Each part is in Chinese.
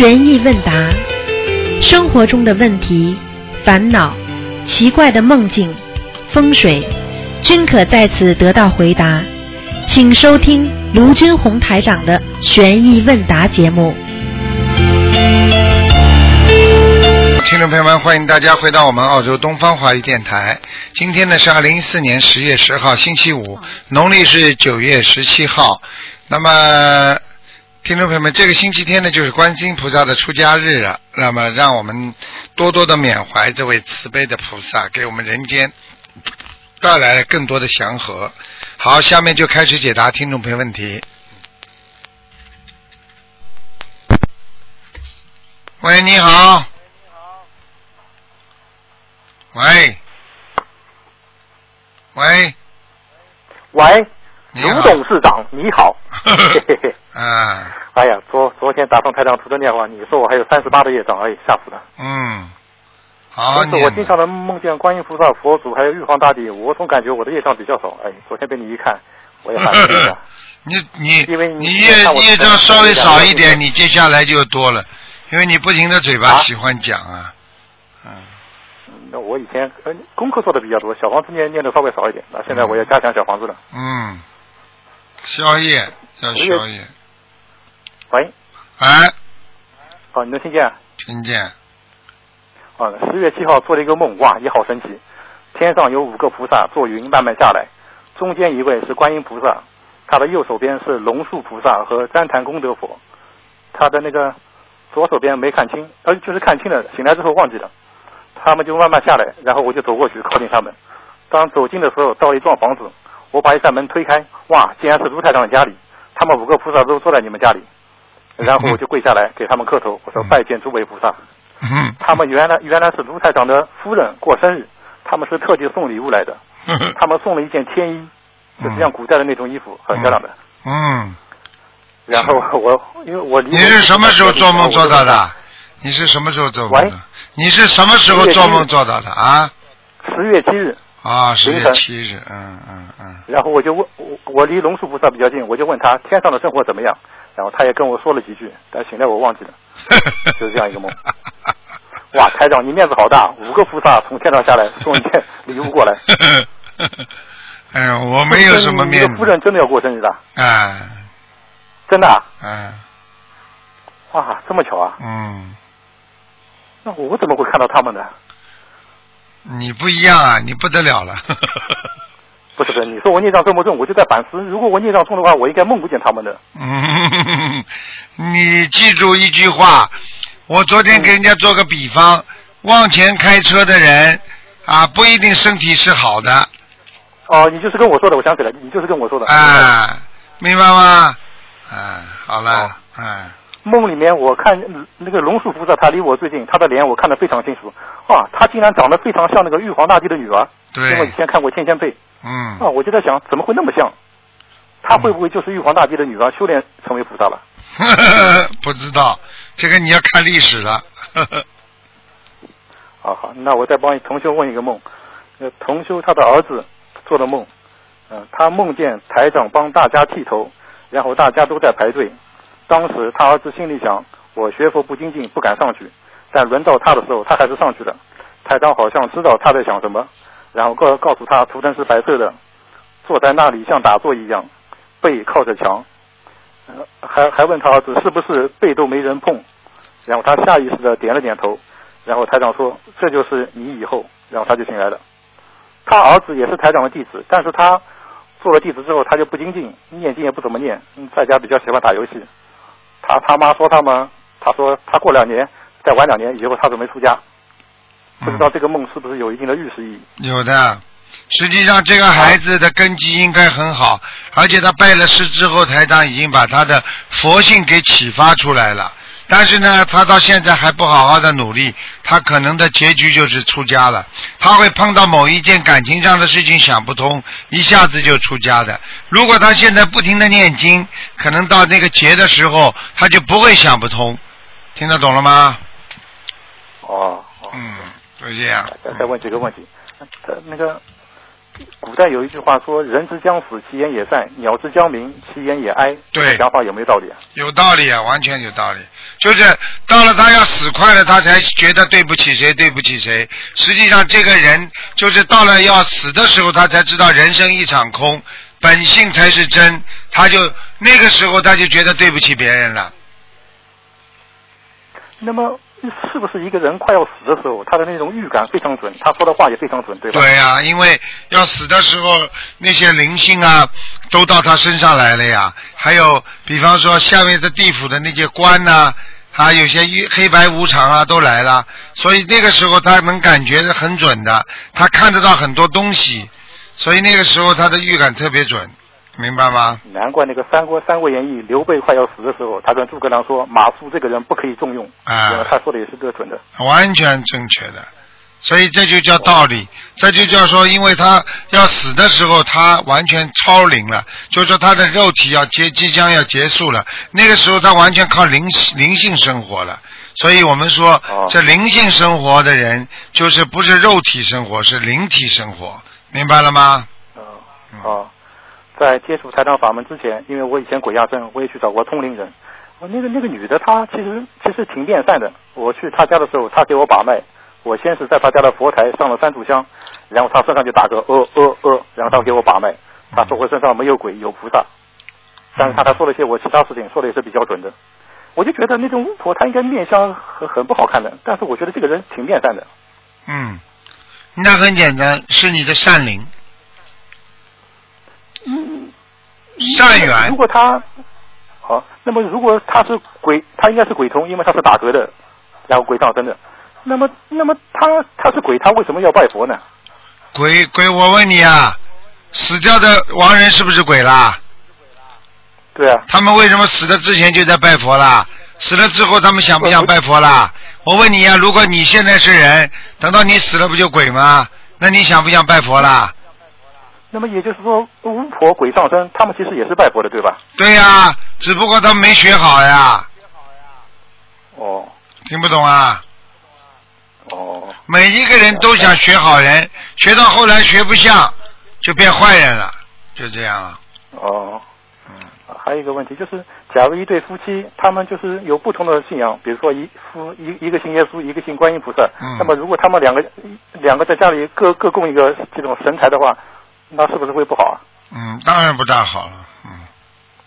悬疑问答，生活中的问题、烦恼、奇怪的梦境、风水，均可在此得到回答。请收听卢军红台长的悬疑问答节目。听众朋友们，欢迎大家回到我们澳洲东方华语电台。今天呢是二零一四年十月十号，星期五，农历是九月十七号。那么，听众朋友们，这个星期天呢就是观世音菩萨的出家日了。那么，让我们多多的缅怀这位慈悲的菩萨，给我们人间带来了更多的祥和。好，下面就开始解答听众朋友问题。喂，你好。喂，喂，喂，卢董事长，你好。嘿嘿嘿。啊，哎呀，昨昨天打通台长图的电话，你说我还有三十八的业障，哎，吓死了。嗯，好好但是我经常能梦见观音菩萨、佛祖还有玉皇大帝，我总感觉我的业障比较少。哎，昨天被你一看，我也很开心的。你你因为你你业业障稍微少一点，你接下来就多了，因为你不停的嘴巴啊喜欢讲啊，嗯，那我以前呃功课做的比较多，小房子念念的稍微少一点，那现在我要加强小房子了。嗯，宵夜要宵夜，喂，哎，哦，你能听见？听见，啊，十月七号做了一个梦，哇，也好神奇。天上有五个菩萨坐云慢慢下来，中间一位是观音菩萨，他的右手边是龙树菩萨和旃檀功德佛，他的那个左手边没看清，呃，就是看清了，醒来之后忘记了。他们就慢慢下来，然后我就走过去靠近他们。当走近的时候，到了一幢房子，我把一扇门推开，哇，竟然是卢台长的家里，他们五个菩萨都坐在你们家里。然后我就跪下来给他们磕头，我说拜见诸位菩萨。嗯，他们原来原来是卢台长的夫人过生日，他们是特地送礼物来的。他们送了一件天衣，就是像古代的那种衣服，很漂亮的。嗯，然后我因为我离你是什么时候做梦做到的？你是什么时候做梦的喂？你是什么时候做梦做到的啊？十月七日，啊，十月凌晨七日，嗯嗯嗯，然后我就问我我离龙树菩萨比较近，我就问他天上的生活怎么样，然后他也跟我说了几句，但醒来我忘记了。就是这样一个梦。哇，台长你面子好大，五个菩萨从天上下来送一件礼物过来。哎呀，我没有什么面子夫。人真的要过生日的，哎，真的啊？哎，哇，这么巧啊？嗯，那我怎么会看到他们呢？你不一样啊，你不得了了。不 是不是，你说我孽障重不重？我就在反思，如果我孽障重的话，我应该梦不见他们的。嗯，你记住一句话，我昨天给人家做个比方，往前开车的人啊，不一定身体是好的，哦，你就是跟我说的，我想起来，你就是跟我说的。啊，明白吗？啊，好了哦，啊，梦里面我看嗯那个龙树菩萨，他离我最近，他的脸我看得非常清楚。啊，他竟然长得非常像那个玉皇大帝的女儿。因为以，前看过《天仙配》嗯，啊，我就在想，怎么会那么像？他会不会就是玉皇大帝的女儿，修炼成为菩萨了？不知道，这个你要看历史了。好好，那我再帮同修问一个梦。呃，同修他的儿子做的梦，嗯、他梦见台长帮大家剃头，然后大家都在排队。当时他儿子心里想，我学佛不精进，不敢上去。但轮到他的时候，他还是上去了。台长好像知道他在想什么，然后告告诉他图腾是白色的，坐在那里像打坐一样，背靠着墙。呃，还还问他儿子是不是背都没人碰，然后他下意识的点了点头。然后台长说：“这就是你以后。”然后他就醒来了。他儿子也是台长的弟子，但是他做了弟子之后，他就不精进，念经也不怎么念，在家比较喜欢打游戏。他他妈说他们，他说他过两年再晚两年以后他准备出家。不知道这个梦是不是有一定的预示意义？有的，实际上这个孩子的根基应该很好，而且他拜了师之后，台长已经把他的佛性给启发出来了。但是呢，他到现在还不好好的努力，他可能的结局就是出家了。他会碰到某一件感情上的事情想不通，一下子就出家的。如果他现在不停的念经，可能到那个劫的时候，他就不会想不通。听得懂了吗？哦，哦嗯，就这样。再再问几个问题。他那个古代有一句话说：“人之将死，其言也善；鸟之将鸣，其言也哀。”对这个想法有没有道理啊？有道理啊，完全有道理。就是到了他要死快了，他才觉得对不起谁，对不起谁。实际上，这个人就是到了要死的时候，他才知道人生一场空，本性才是真。他就那个时候，他就觉得对不起别人了。那么，是不是一个人快要死的时候，他的那种预感非常准，他说的话也非常准，对吧？对呀、因为要死的时候，那些灵性啊，都到他身上来了呀。还有，比方说下面的地府的那些官呐、啊，有些黑白无常啊，都来了。所以那个时候他能感觉是很准的，他看得到很多东西，所以那个时候他的预感特别准，明白吗？难怪那个《三国三国演义》，刘备快要死的时候，他跟诸葛亮说：“马谡这个人不可以重用。”啊他说的也是个准的。完全正确的。所以这就叫道理，这就叫说，因为他要死的时候，他完全超龄了，就是说他的肉体要结即将要结束了，那个时候他完全靠灵灵性生活了。所以我们说哦，这灵性生活的人，就是不是肉体生活，是灵体生活，明白了吗？啊、啊，在接触财长法门之前，因为我以前鬼压身，我也去找过通灵人。我那个那个女的，她其实其实挺面善的。我去她家的时候，她给我把脉。我先是在她家的佛台上了三炷香，然后她身上就打个呃呃呃，然后她给我把脉。她说我身上没有鬼，有菩萨。但是她她说了一些我其他事情，说的也是比较准的。我就觉得那种巫婆她应该面相很很不好看的，但是我觉得这个人挺面善的。嗯，那很简单，是你的善灵，嗯，善缘如。果他好，那么如果他是鬼，他应该是鬼通，因为他是打嗝的，然后鬼道真的。那么，那么他他是鬼，他为什么要拜佛呢？鬼鬼，我问你啊，死掉的亡人是不是鬼啦？对啊，他们为什么死的之前就在拜佛啦？死了之后他们想不想拜佛啦？我问你呀、如果你现在是人，等到你死了不就鬼吗？那你想不想拜佛啦？那么也就是说，巫婆鬼上身，他们其实也是拜佛的，对吧？对呀、只不过他们没学好呀，哦听不懂啊？哦，每一个人都想学好人，学到后来学不像，就变坏人了，就这样了。哦。嗯，还有一个问题就是，假如一对夫妻，他们就是有不同的信仰，比如说一夫一一个信耶稣，一个信观音菩萨，嗯那么如果他们两个两个在家里各各供一个这种神台的话，那是不是会不好啊？嗯，当然不大好了。嗯，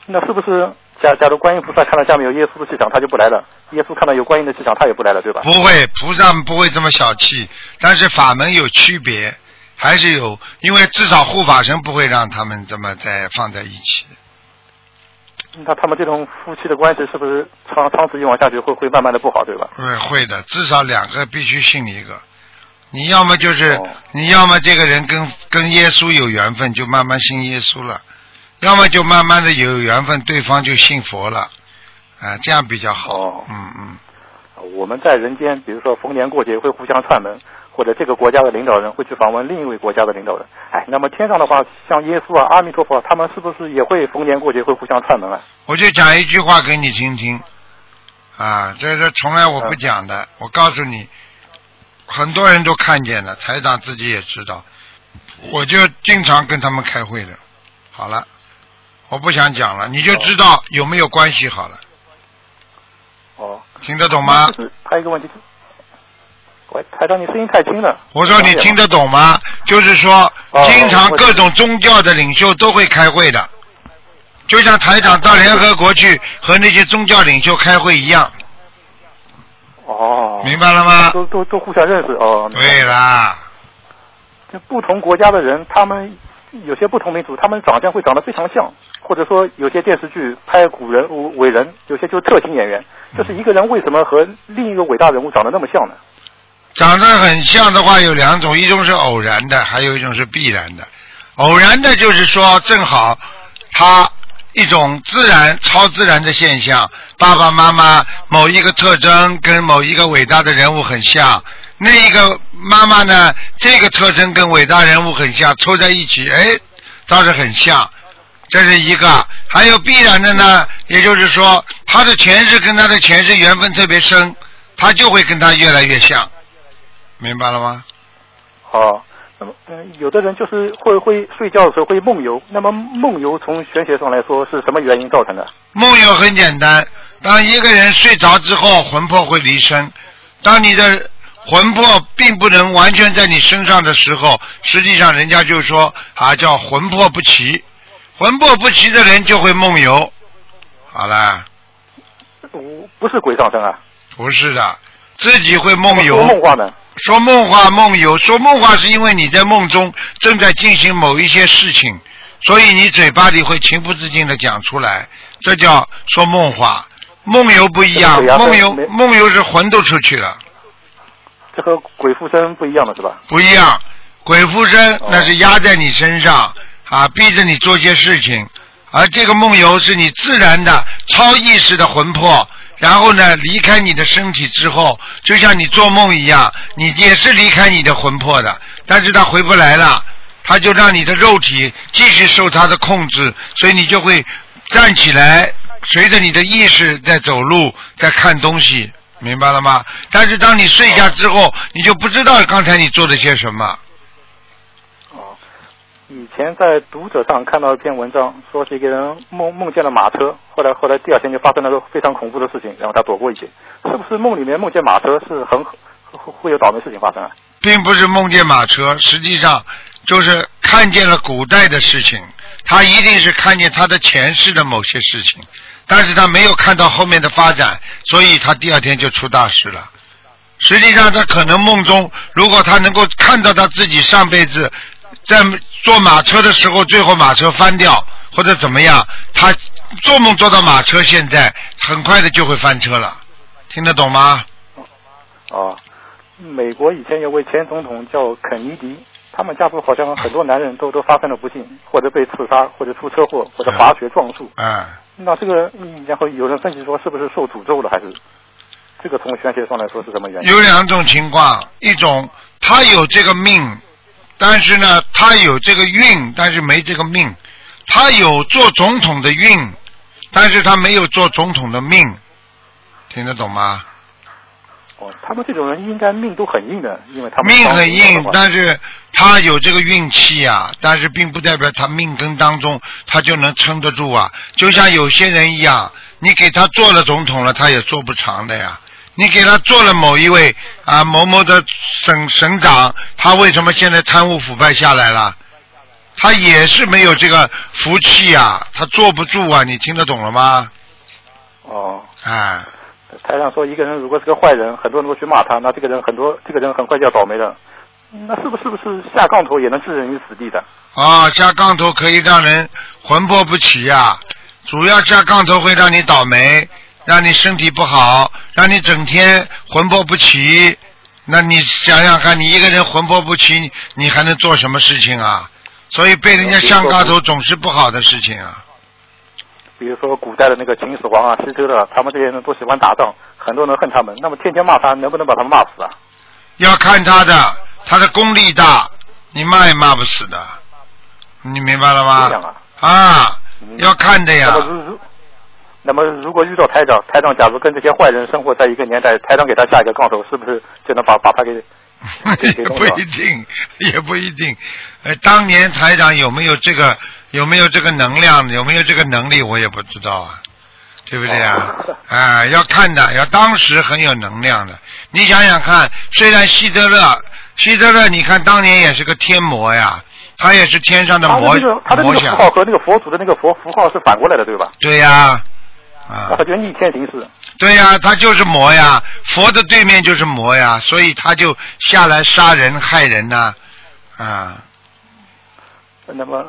那是不是假假如观音菩萨看到下面有耶稣的气场，他就不来了；耶稣看到有观音的气场，他也不来了，对吧？不会，菩萨不会这么小气，但是法门有区别，还是有，因为至少护法神不会让他们这么再放在一起。那他们这种夫妻的关系是不是长长此以往下去会会慢慢的不好，对吧？会会的，至少两个必须信一个。你要么就是，哦你要么这个人跟跟耶稣有缘分，就慢慢信耶稣了；要么就慢慢的有缘分，对方就信佛了，啊，这样比较好。哦嗯嗯，我们在人间，比如说逢年过节会互相串门，或者这个国家的领导人会去访问另一位国家的领导人。哎，那么天上的话，像耶稣啊、阿弥陀佛，他们是不是也会逢年过节会互相串门啊？我就讲一句话给你听听，啊，这是从来我不讲的。我告诉你，很多人都看见了，台长自己也知道，我就经常跟他们开会的。好了，我不想讲了，你就知道有没有关系好了，哦，听得懂吗那？就是还有一个问题，喂，台长，你声音太轻了。我说你听得懂吗？就是说，哦经常各种宗教的领袖都会开会的，就像台长到联合国去和那些宗教领袖开会一样，哦，明白了吗？都都都互相认识哦。对啦，就不同国家的人，他们有些不同民族，他们长相会长得非常像，或者说有些电视剧拍古人伟人，有些就是特型演员，就是一个人为什么和另一个伟大人物长得那么像呢？长得很像的话有两种，一种是偶然的，还有一种是必然的。偶然的就是说，正好他一种自然、超自然的现象，爸爸妈妈某一个特征跟某一个伟大的人物很像，那一个妈妈呢，这个特征跟伟大人物很像，凑在一起，哎，倒是很像。这是一个，还有必然的呢，也就是说，他的前世跟他的前世缘分特别深，他就会跟他越来越像。明白了吗？好，那么，嗯，有的人就是会会睡觉的时候会梦游，那么梦游从玄学上来说是什么原因造成的？梦游很简单，当一个人睡着之后，魂魄会离身。当你的魂魄并不能完全在你身上的时候，实际上人家就说啊，叫魂魄不齐。魂魄不齐的人就会梦游。好了，不不是鬼上身啊，不是的，自己会梦游。说梦话呢？说梦话梦游，说梦话是因为你在梦中正在进行某一些事情，所以你嘴巴里会情不自禁的讲出来，这叫说梦话。梦游不一样，梦游梦游是魂都出去了。这和鬼附身不一样的是吧？不一样，鬼附身那是压在你身上啊，逼着你做些事情，而这个梦游是你自然的超意识的魂魄，然后呢离开你的身体之后，就像你做梦一样，你也是离开你的魂魄的，但是他回不来了，他就让你的肉体继续受他的控制，所以你就会站起来。随着你的意识在走路，在看东西，明白了吗？但是当你睡下之后，你就不知道刚才你做了些什么。以前在读者上看到一篇文章，说是一个人梦梦见了马车，后来后来第二天就发生了个非常恐怖的事情，然后他躲过一劫。是不是梦里面梦见马车是很会有倒霉事情发生啊？并不是梦见马车，实际上就是看见了古代的事情，他一定是看见他的前世的某些事情。但是他没有看到后面的发展，所以他第二天就出大事了。实际上，他可能梦中，如果他能够看到他自己上辈子在坐马车的时候，最后马车翻掉或者怎么样，他做梦做到马车，现在很快的就会翻车了。听得懂吗？哦，美国以前有位前总统叫肯尼迪，他们家族好像很多男人都都发生了不幸，或者被刺杀，或者出车祸，或者滑雪撞树。嗯。那这个，然后有人分析说，是不是受诅咒了，还是这个从玄学上来说是什么原因？有两种情况，一种他有这个命，但是呢，他有这个运，但是没这个命；他有做总统的运，但是他没有做总统的命，听得懂吗？哦，他们这种人应该命都很硬的，因为他们命很硬，但是。他有这个运气呀，但是并不代表他命根当中他就能撑得住啊。就像有些人一样，你给他做了总统了，他也做不长的呀。你给他做了某一位啊某某的省省长，他为什么现在贪污腐败下来了？他也是没有这个福气呀，他坐不住啊。你听得懂了吗？哦。哎。台上说，一个人如果是个坏人，很多人都去骂他，那这个人很多，这个人很快就要倒霉了。那是不是不是下杠头也能置人于死地的？啊，下杠头可以让人魂魄不齐呀。主要下杠头会让你倒霉，让你身体不好，让你整天魂魄不齐。那你想想看，你一个人魂魄不齐，你还能做什么事情啊？所以被人家上杠头总是不好的事情啊。比如说古代的那个秦始皇啊、西周的，他们这些人都喜欢打仗，很多人恨他们。那么天天骂他，能不能把他们骂死啊？要看他的。他的功力大，你骂也骂不死的，你明白了吗？啊，要看的呀。那么如果遇到台长，台长假如跟这些坏人生活在一个年代，台长给他下一个杠头，是不是就能把把他给？也不一定，也不一定。呃，当年台长有没有这个有没有这个能量，有没有这个能力，我也不知道啊，对不对啊？啊，要看的，要当时很有能量的。你想想看，虽然希特勒。希特勒，你看当年也是个天魔呀，他也是天上的魔他的那个符号和那个佛祖的那个佛符号是反过来的，对吧？对呀，啊。他就逆天行事。对呀，他就是魔呀，佛的对面就是魔呀，所以他就下来杀人害人呐，啊。那么，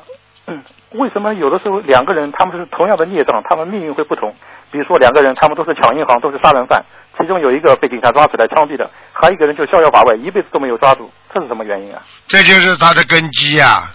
为什么有的时候两个人他们是同样的孽障，他们命运会不同？比如说两个人，他们都是抢银行，都是杀人犯。其中有一个被警察抓起来枪毙的，还有一个人就逍遥法外，一辈子都没有抓住，这是什么原因啊？这就是他的根基呀，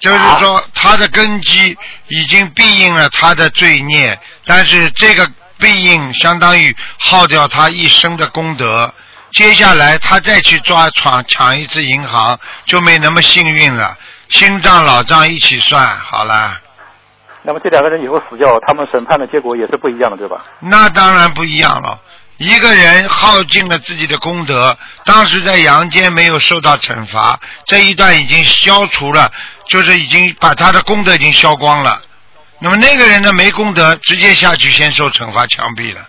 就是说他的根基已经庇应了他的罪孽，但是这个庇应相当于耗掉他一生的功德，接下来他再去抓闯抢一次银行就没那么幸运了，新账老账一起算好了。那么这两个人以后死掉，他们审判的结果也是不一样的，对吧？那当然不一样了。一个人耗尽了自己的功德，当时在阳间没有受到惩罚，这一段已经消除了，就是已经把他的功德已经消光了。那么那个人呢，没功德，直接下去先受惩罚枪毙了。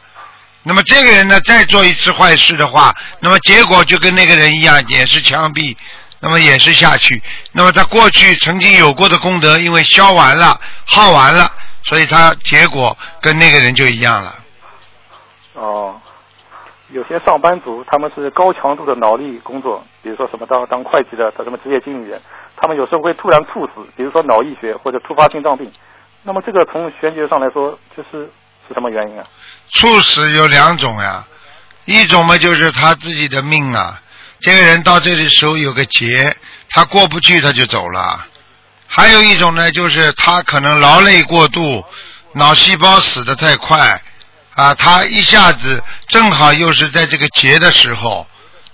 那么这个人呢，再做一次坏事的话，那么结果就跟那个人一样，也是枪毙，那么也是下去。那么他过去曾经有过的功德，因为消完了、耗完了，所以他结果跟那个人就一样了。哦，有些上班族他们是高强度的脑力工作，比如说什么当当会计的，他什么职业经理人，他们有时候会突然猝死，比如说脑溢血或者突发心脏病。那么这个从玄学上来说，就是是什么原因啊？猝死有两种呀，一种嘛就是他自己的命啊，这个人到这里时候有个劫，他过不去他就走了。还有一种呢，就是他可能劳累过度，脑细胞死得太快啊，他一下子正好又是在这个劫的时候，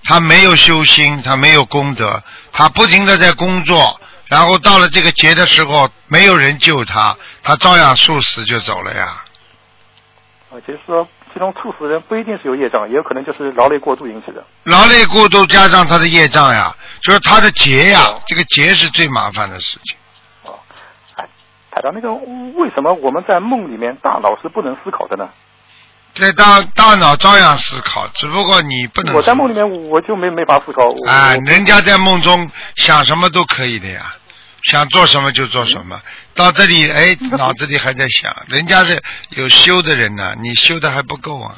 他没有修心，他没有功德，他不停的在工作。然后到了这个劫的时候，没有人救他，他照样猝死就走了呀。啊，就是说，这种猝死的人不一定是有业障，也有可能就是劳累过度引起的。劳累过度加上他的业障呀，就是他的劫呀，这个劫是最麻烦的事情。哦，哎，台长，那个为什么我们在梦里面大脑是不能思考的呢？在大大脑照样思考，只不过你不能。我在梦里面我就没没法思考。啊，人家在梦中想什么都可以的呀，想做什么就做什么。到这里，哎，脑子里还在想，人家是有修的人呢，你修的还不够啊。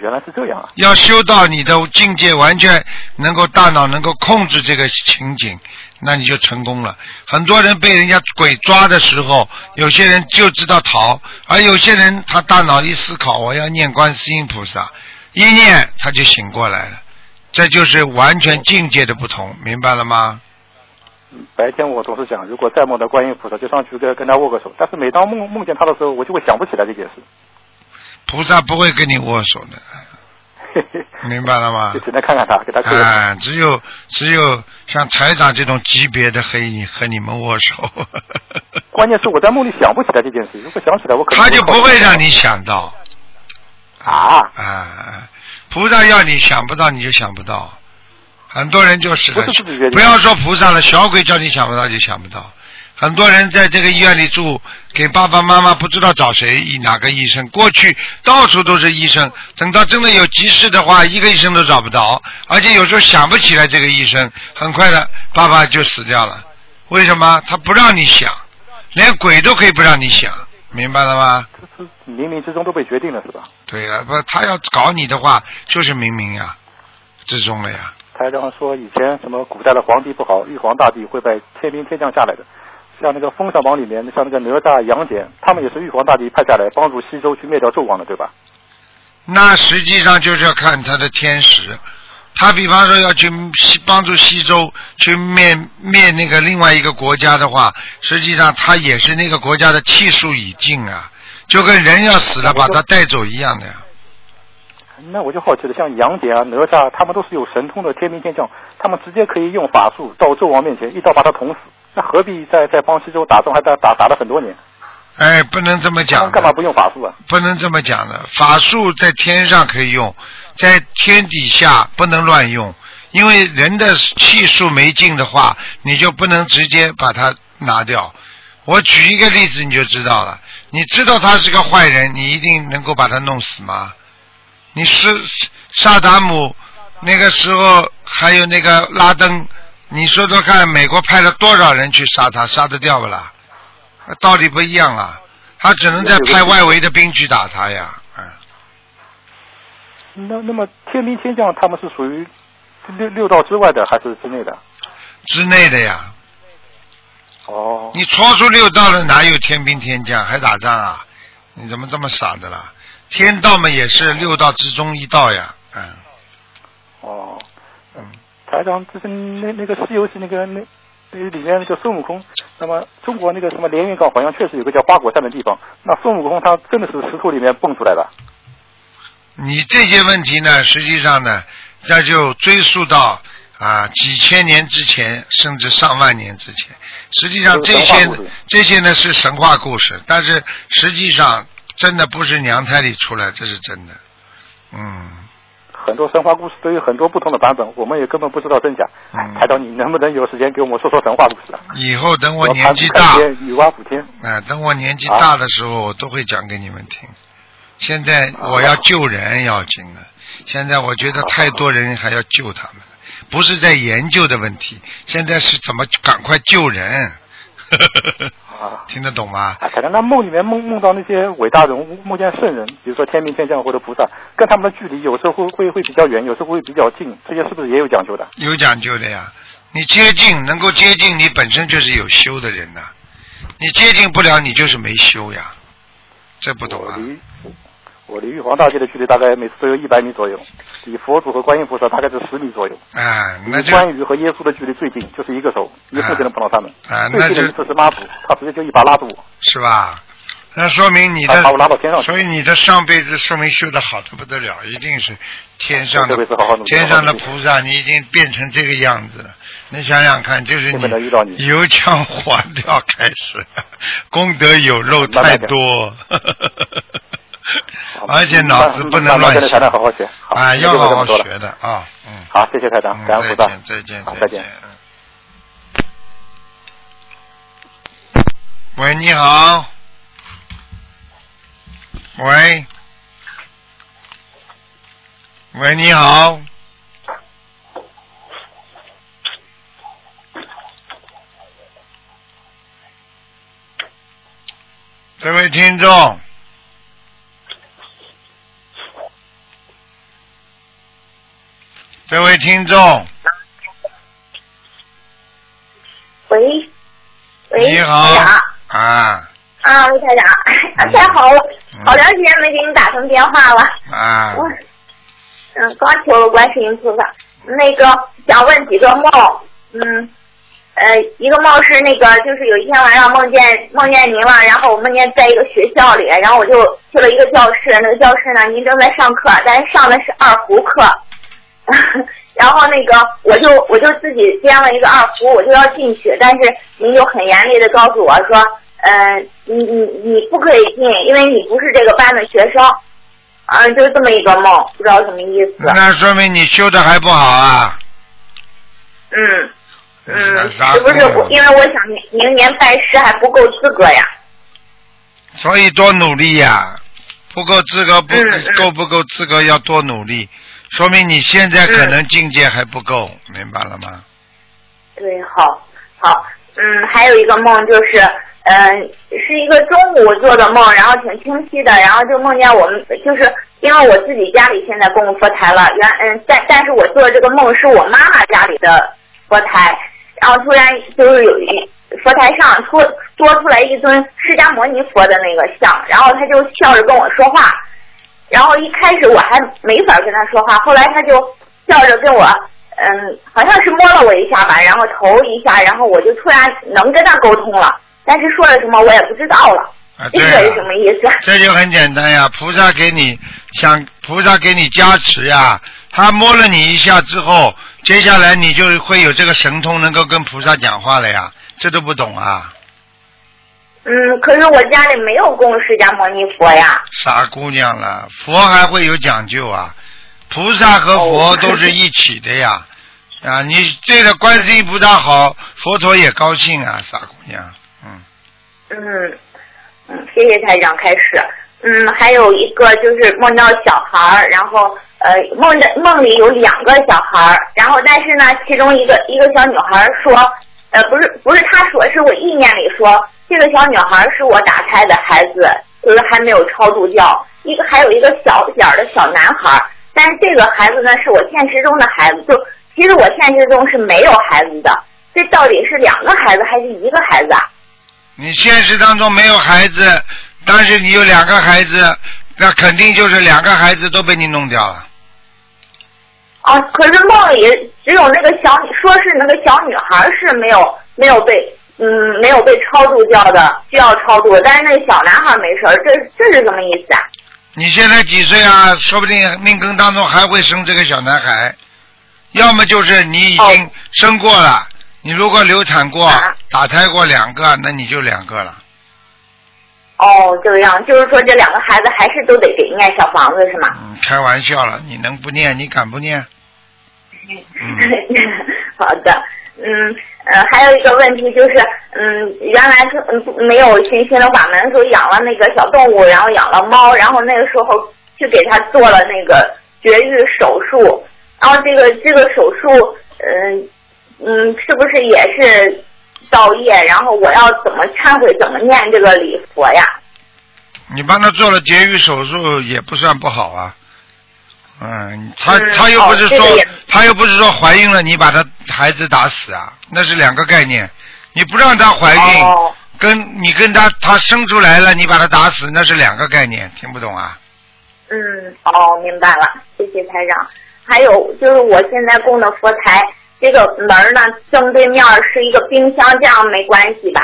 原来是这样啊！要修到你的境界完全能够大脑能够控制这个情景，那你就成功了。很多人被人家鬼抓的时候，有些人就知道逃，而有些人他大脑一思考，我要念观世音菩萨，一念他就醒过来了。这就是完全境界的不同，明白了吗？白天我总是想，如果再梦到观音菩萨，就上去跟跟他握个手。但是每当梦梦见他的时候，我就会想不起来这件事。菩萨不会跟你握手的，明白了吗？就只能看看他，给他看。啊，只有只有像财长这种级别的可以和你们握手。关键是我在梦里想不起来这件事，如果想起来，我可能他就不会让你想到。啊啊！菩萨要你想不到，你就想不到。很多人就是不要说菩萨了，小鬼叫你想不到就想不到。很多人在这个医院里住，给爸爸妈妈不知道找谁医哪个医生，过去到处都是医生，等到真的有急事的话，一个医生都找不到，而且有时候想不起来这个医生，很快的爸爸就死掉了。为什么？他不让你想，连鬼都可以不让你想，明白了吗？这是冥冥之中都被决定了，是吧？对了，不，他要搞你的话，就是冥冥呀，之中了呀。台长说，以前什么古代的皇帝不好，玉皇大帝会被天兵天将下来的。像那个《封神榜》里面，像那个哪吒、杨戬，他们也是玉皇大帝派下来帮助西周去灭掉纣王的，对吧？那实际上就是要看他的天时。他比方说要去西帮助西周去灭灭那个另外一个国家的话，实际上他也是那个国家的气数已尽啊，就跟人要死了把他带走一样的呀。那我就好奇了，像杨戬啊、哪吒，他们都是有神通的天兵天将，他们直接可以用法术到纣王面前一刀把他捅死，那何必在在帮西周打仗，还打打打了很多年？哎，不能这么讲干嘛不用法术啊？不能这么讲的，法术在天上可以用，在天底下不能乱用，因为人的气数没尽的话，你就不能直接把它拿掉。我举一个例子你就知道了，你知道他是个坏人，你一定能够把他弄死吗？你是萨达姆那个时候还有那个拉登，你说说看，美国派了多少人去杀他，杀得掉不啦？道理不一样啊，他只能再派外围的兵去打他呀。嗯，那那么天兵天将他们是属于六六道之外的还是之内的？之内的呀，哦，你超出六道了，哪有天兵天将还打仗啊？你怎么这么傻的啦？天道嘛也是六道之中一道呀，嗯哦，嗯，台长，之前那那个《西游记》那个那那里面那个孙悟空，那么中国那个什么连云港好像确实有个叫花果山的地方，那孙悟空他真的是石头里面蹦出来的。你这些问题呢，实际上呢，那就追溯到啊几千年之前，甚至上万年之前。实际上这些这些呢是神话故事，但是实际上真的不是娘胎里出来，这是真的。嗯，很多神话故事都有很多不同的版本，我们也根本不知道真假。嗯台长，你能不能有时间给我们说说神话故事啊？以后等我我年纪大，女娲补天。啊，等我年纪大的时候，我都会讲给你们听。现在我要救人要紧了，现在我觉得太多人还要救他们了，不是在研究的问题，现在是怎么赶快救人。啊，听得懂吗？啊，台长，那梦里面梦梦到那些伟大人物，梦见圣人，比如说天兵天将或者菩萨，跟他们的距离有时候会会会比较远，有时候会比较近，这些是不是也有讲究的？有讲究的呀，你接近能够接近，你本身就是有修的人呐、你接近不了，你就是没修呀，这不懂啊？我离玉皇大帝的距离大概每次都有一百米左右，离佛祖和观音菩萨大概是十米左右。啊，那就关羽和耶稣的距离最近，就是一个手，一次就能碰到他们。啊，那就最近的一次是妈祖，他直接就一把拉住我，是吧？那说明你的把把我拉到天上去。所以你的上辈子说明修的好的不得了，一定是天上的天上的菩萨，你已经变成这个样子了。你想想看，就是不可能遇到你油腔滑调开始，功德有肉太多，而且脑子不能乱想长好好学。好啊，要好好学的啊，嗯。好，谢谢台长，嗯感恩菩萨。再见，再见，喂，你好。喂。喂，你好。这位听众，这位听众，喂，喂，你好。啊。啊，魏台长，啊太好了，好长时间没给你打通电话了，啊。我，嗯，刚求了观世音菩萨，那个想问几个梦，嗯，呃，一个梦是那个，就是有一天晚上梦见梦见您了，然后我梦见在一个学校里，然后我就去了一个教室，那个教室呢，您正在上课，但是上的是二胡课，然后那个我就我就自己编了一个二胡，我就要进去，但是您就很严厉的告诉我说，嗯、你你你不可以进，因为你不是这个班的学生，啊、就是这么一个梦，不知道什么意思。那说明你修的还不好啊。嗯嗯，是不是我？因为我想明明年拜师还不够资格呀。所以多努力呀、不够资格不、够不够资格要多努力，说明你现在可能境界还不够，明白了吗？对，好，好，嗯，还有一个梦就是，嗯、是一个中午做的梦，然后挺清晰的，然后就梦见我们，就是因为我自己家里现在供佛台了，原嗯，但但是我做的这个梦是我妈妈家里的佛台，然后突然就是有一佛台上多多出来一尊释迦摩尼佛的那个像，然后他就笑着跟我说话，然后一开始我还没法跟他说话，后来他就笑着跟我，嗯，好像是摸了我一下吧，然后头一下，然后我就突然能跟他沟通了，但是说了什么我也不知道了，啊，对这个是什，么意思？这就很简单呀，菩萨给你想菩萨给你加持呀，他摸了你一下之后，接下来你就会有这个神通，能够跟菩萨讲话了呀，这都不懂啊，嗯，可是我家里没有供释迦牟尼佛呀。傻姑娘了，佛还会有讲究啊，菩萨和佛哦都是一起的呀，啊，你对着观世音菩萨好，佛陀也高兴啊，傻姑娘，嗯，嗯嗯，谢谢台长开始。嗯，还有一个就是梦到小孩儿，然后呃梦的梦里有两个小孩儿，然后但是呢，其中一个一个小女孩儿说，呃不是不是她说，是我意念里说，这个小女孩是我打胎的孩子，就是还没有超度掉。一个还有一个小点儿的小男孩，但是这个孩子呢是我现实中的孩子，就其实我现实中是没有孩子的，这到底是两个孩子还是一个孩子啊？你现实当中没有孩子，但是你有两个孩子，那肯定就是两个孩子都被你弄掉了。啊，可是梦里只有那个小，说是那个小女孩是没有没有被嗯没有被超度掉的，需要超度，但是那小男孩没事儿，这这是什么意思啊？你现在几岁啊？说不定命根当中还会生这个小男孩，要么就是你已经生过了，你如果流产过、啊打胎过两个，那你就两个了。哦，这个样，就是说这两个孩子还是都得给念小房子是吗？嗯，开玩笑了，你能不念？你敢不念？好的，嗯呃，还有一个问题就是，嗯，原来是没有新心的法门的时候养了那个小动物，然后养了猫，然后那个时候去给他做了那个绝育手术，然后这个这个手术，嗯嗯，是不是也是造业？然后我要怎么忏悔，怎么念这个礼佛呀？你帮他做了绝育手术也不算不好啊。嗯，他嗯他又不是说他又不是说怀孕了你把他孩子打死啊，那是两个概念。你不让他怀孕，哦跟你跟他他生出来了你把他打死那是两个概念，听不懂啊？嗯，哦，明白了，谢谢台长。还有就是我现在供的佛台，这个门呢正对面是一个冰箱，这样没关系吧？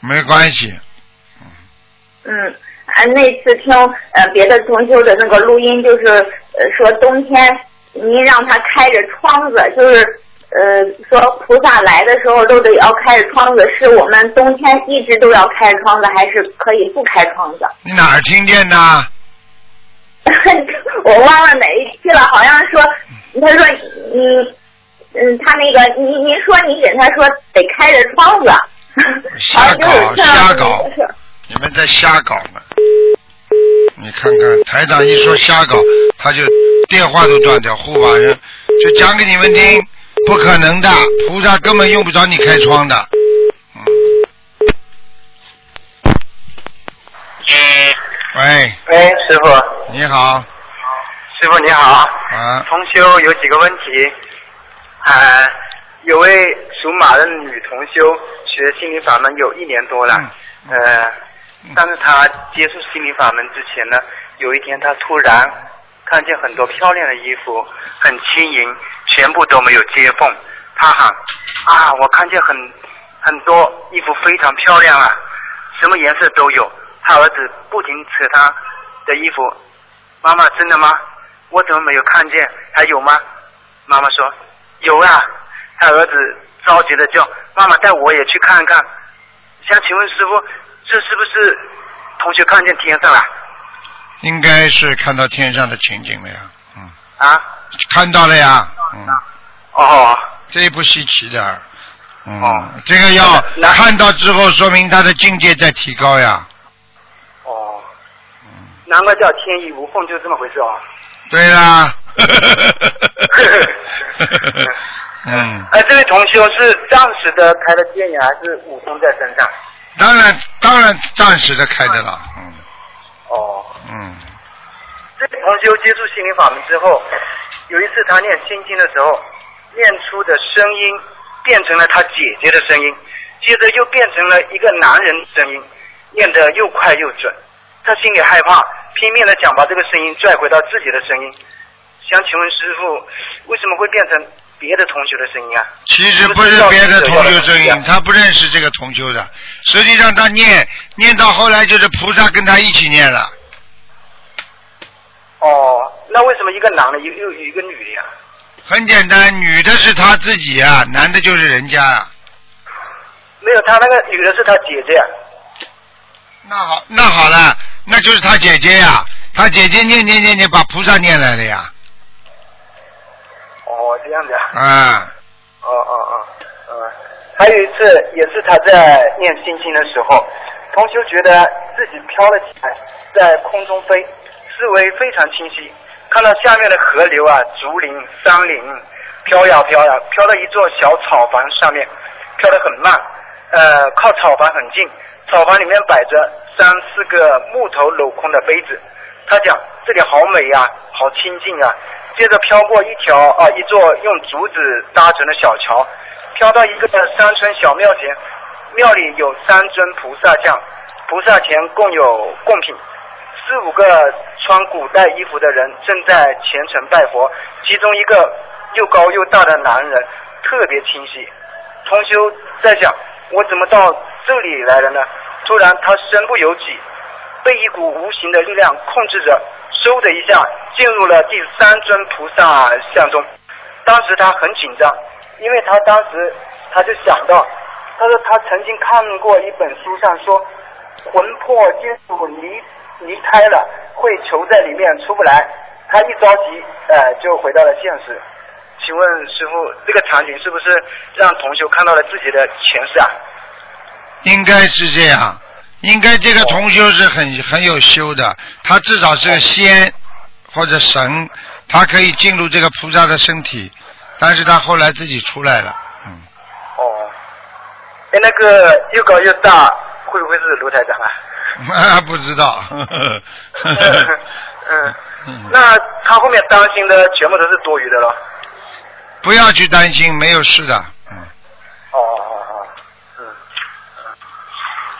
没关系，嗯，啊，那次听呃别的同修的那个录音，就是呃说冬天您让他开着窗子，就是呃说菩萨来的时候都得要开着窗子，是我们冬天一直都要开着窗子，还是可以不开窗子？你哪儿听见的？我忘了哪一期了，好像说他说嗯嗯，他那个您您说你给他说得开着窗子，瞎搞 瞎搞你们在瞎搞呢。你看看台长一说瞎搞，他就电话都断掉，护法人就讲给你们听，不可能的，菩萨根本用不着你开窗的。嗯。喂，喂，师傅，你好，师傅你好，啊，同修有几个问题，啊，有位属马的女同修学心灵法门有一年多了，呃，但是他接触心灵法门之前呢，有一天他突然看见很多漂亮的衣服，很轻盈，全部都没有接缝，他喊啊，我看见很很多衣服非常漂亮啊，什么颜色都有，他儿子不停扯他的衣服，妈妈真的吗？我怎么没有看见？还有吗？妈妈说有啊。他儿子着急的叫妈妈带我也去看看。想请问师傅，这是不是同学看见天上了？应该是看到天上的情景了呀，嗯，啊？看到了呀，嗯，哦，这也不稀奇的，嗯，哦。这个要看到之后，说明他的境界在提高呀，哦，难怪叫天衣无缝，就这么回事哦。对啦，嗯，哎，这位同学是暂时的开了戒眼，还是武功在身上？当然当然暂时的开的了，嗯哦，嗯，这位同修接触心灵法门之后，有一次他念心经的时候，念出的声音变成了他姐姐的声音，接着又变成了一个男人的声音，念得又快又准。他心里害怕，拼命的想把这个声音拽回到自己的声音。想请问师傅，为什么会变成别的同学的声音啊？其实不是别的同修声音，他不认识这个同修的，实际上他念念到后来就是菩萨跟他一起念了，哦，那为什么一个男的又又有一个女的呀？很简单，女的是他自己啊，男的就是人家啊。没有，他那个女的是他姐姐呀。那好，那好了，那就是他姐姐呀，他姐姐念念念念把菩萨念来了呀，哦，这样子啊。啊，哦哦哦，嗯，还有一次也是他在念心经的时候，同修觉得自己飘了起来，在空中飞，思维非常清晰，看到下面的河流啊、竹林、山林飘呀飘呀，飘到一座小草房上面，飘得很慢，呃，靠草房很近，草房里面摆着三四个木头镂空的杯子，他讲这里好美呀、好清静啊。接着飘过一条啊，一座用竹子搭成的小桥，飘到一个山村小庙前，庙里有三尊菩萨像，菩萨前共有贡品，四五个穿古代衣服的人正在虔诚拜佛，其中一个又高又大的男人特别清晰。同修在想，我怎么到这里来了呢？突然他身不由己，被一股无形的力量控制着，嗖的一下进入了第三尊菩萨像中。当时他很紧张，因为他当时他就想到，他说他曾经看过一本书上说，魂魄进入泥泥胎了，会囚在里面出不来。他一着急，呃，就回到了现实。请问师傅，这个场景是不是让同修看到了自己的前世啊？应该是这样，应该这个同修是很很有修的，他至少是个仙或者神，他可以进入这个菩萨的身体，但是他后来自己出来了，嗯，哦，哎，那个又高又大，会不会是卢台长啊？啊，不知道，嗯，那他后面担心的全部都是多余的了。不要去担心，没有事的，嗯，哦哦哦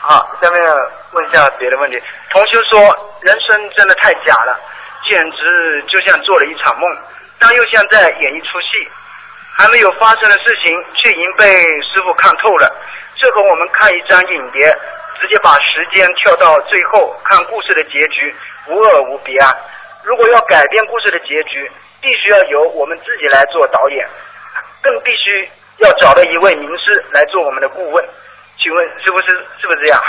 好，下面问一下别的问题。同修说，人生真的太假了，简直就像做了一场梦，但又像在演一出戏。还没有发生的事情，却已经被师傅看透了。这和我们看一张影碟，直接把时间跳到最后，看故事的结局，无二无别啊！如果要改变故事的结局，必须要由我们自己来做导演，更必须要找到一位名师来做我们的顾问。请问是不是是不是这样？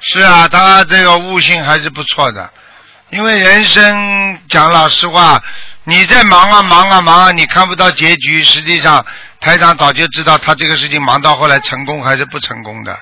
是啊，他这个悟性还是不错的，因为人生讲老实话，你在忙啊忙啊忙啊，你看不到结局，实际上台长早就知道他这个事情忙到后来成功还是不成功的，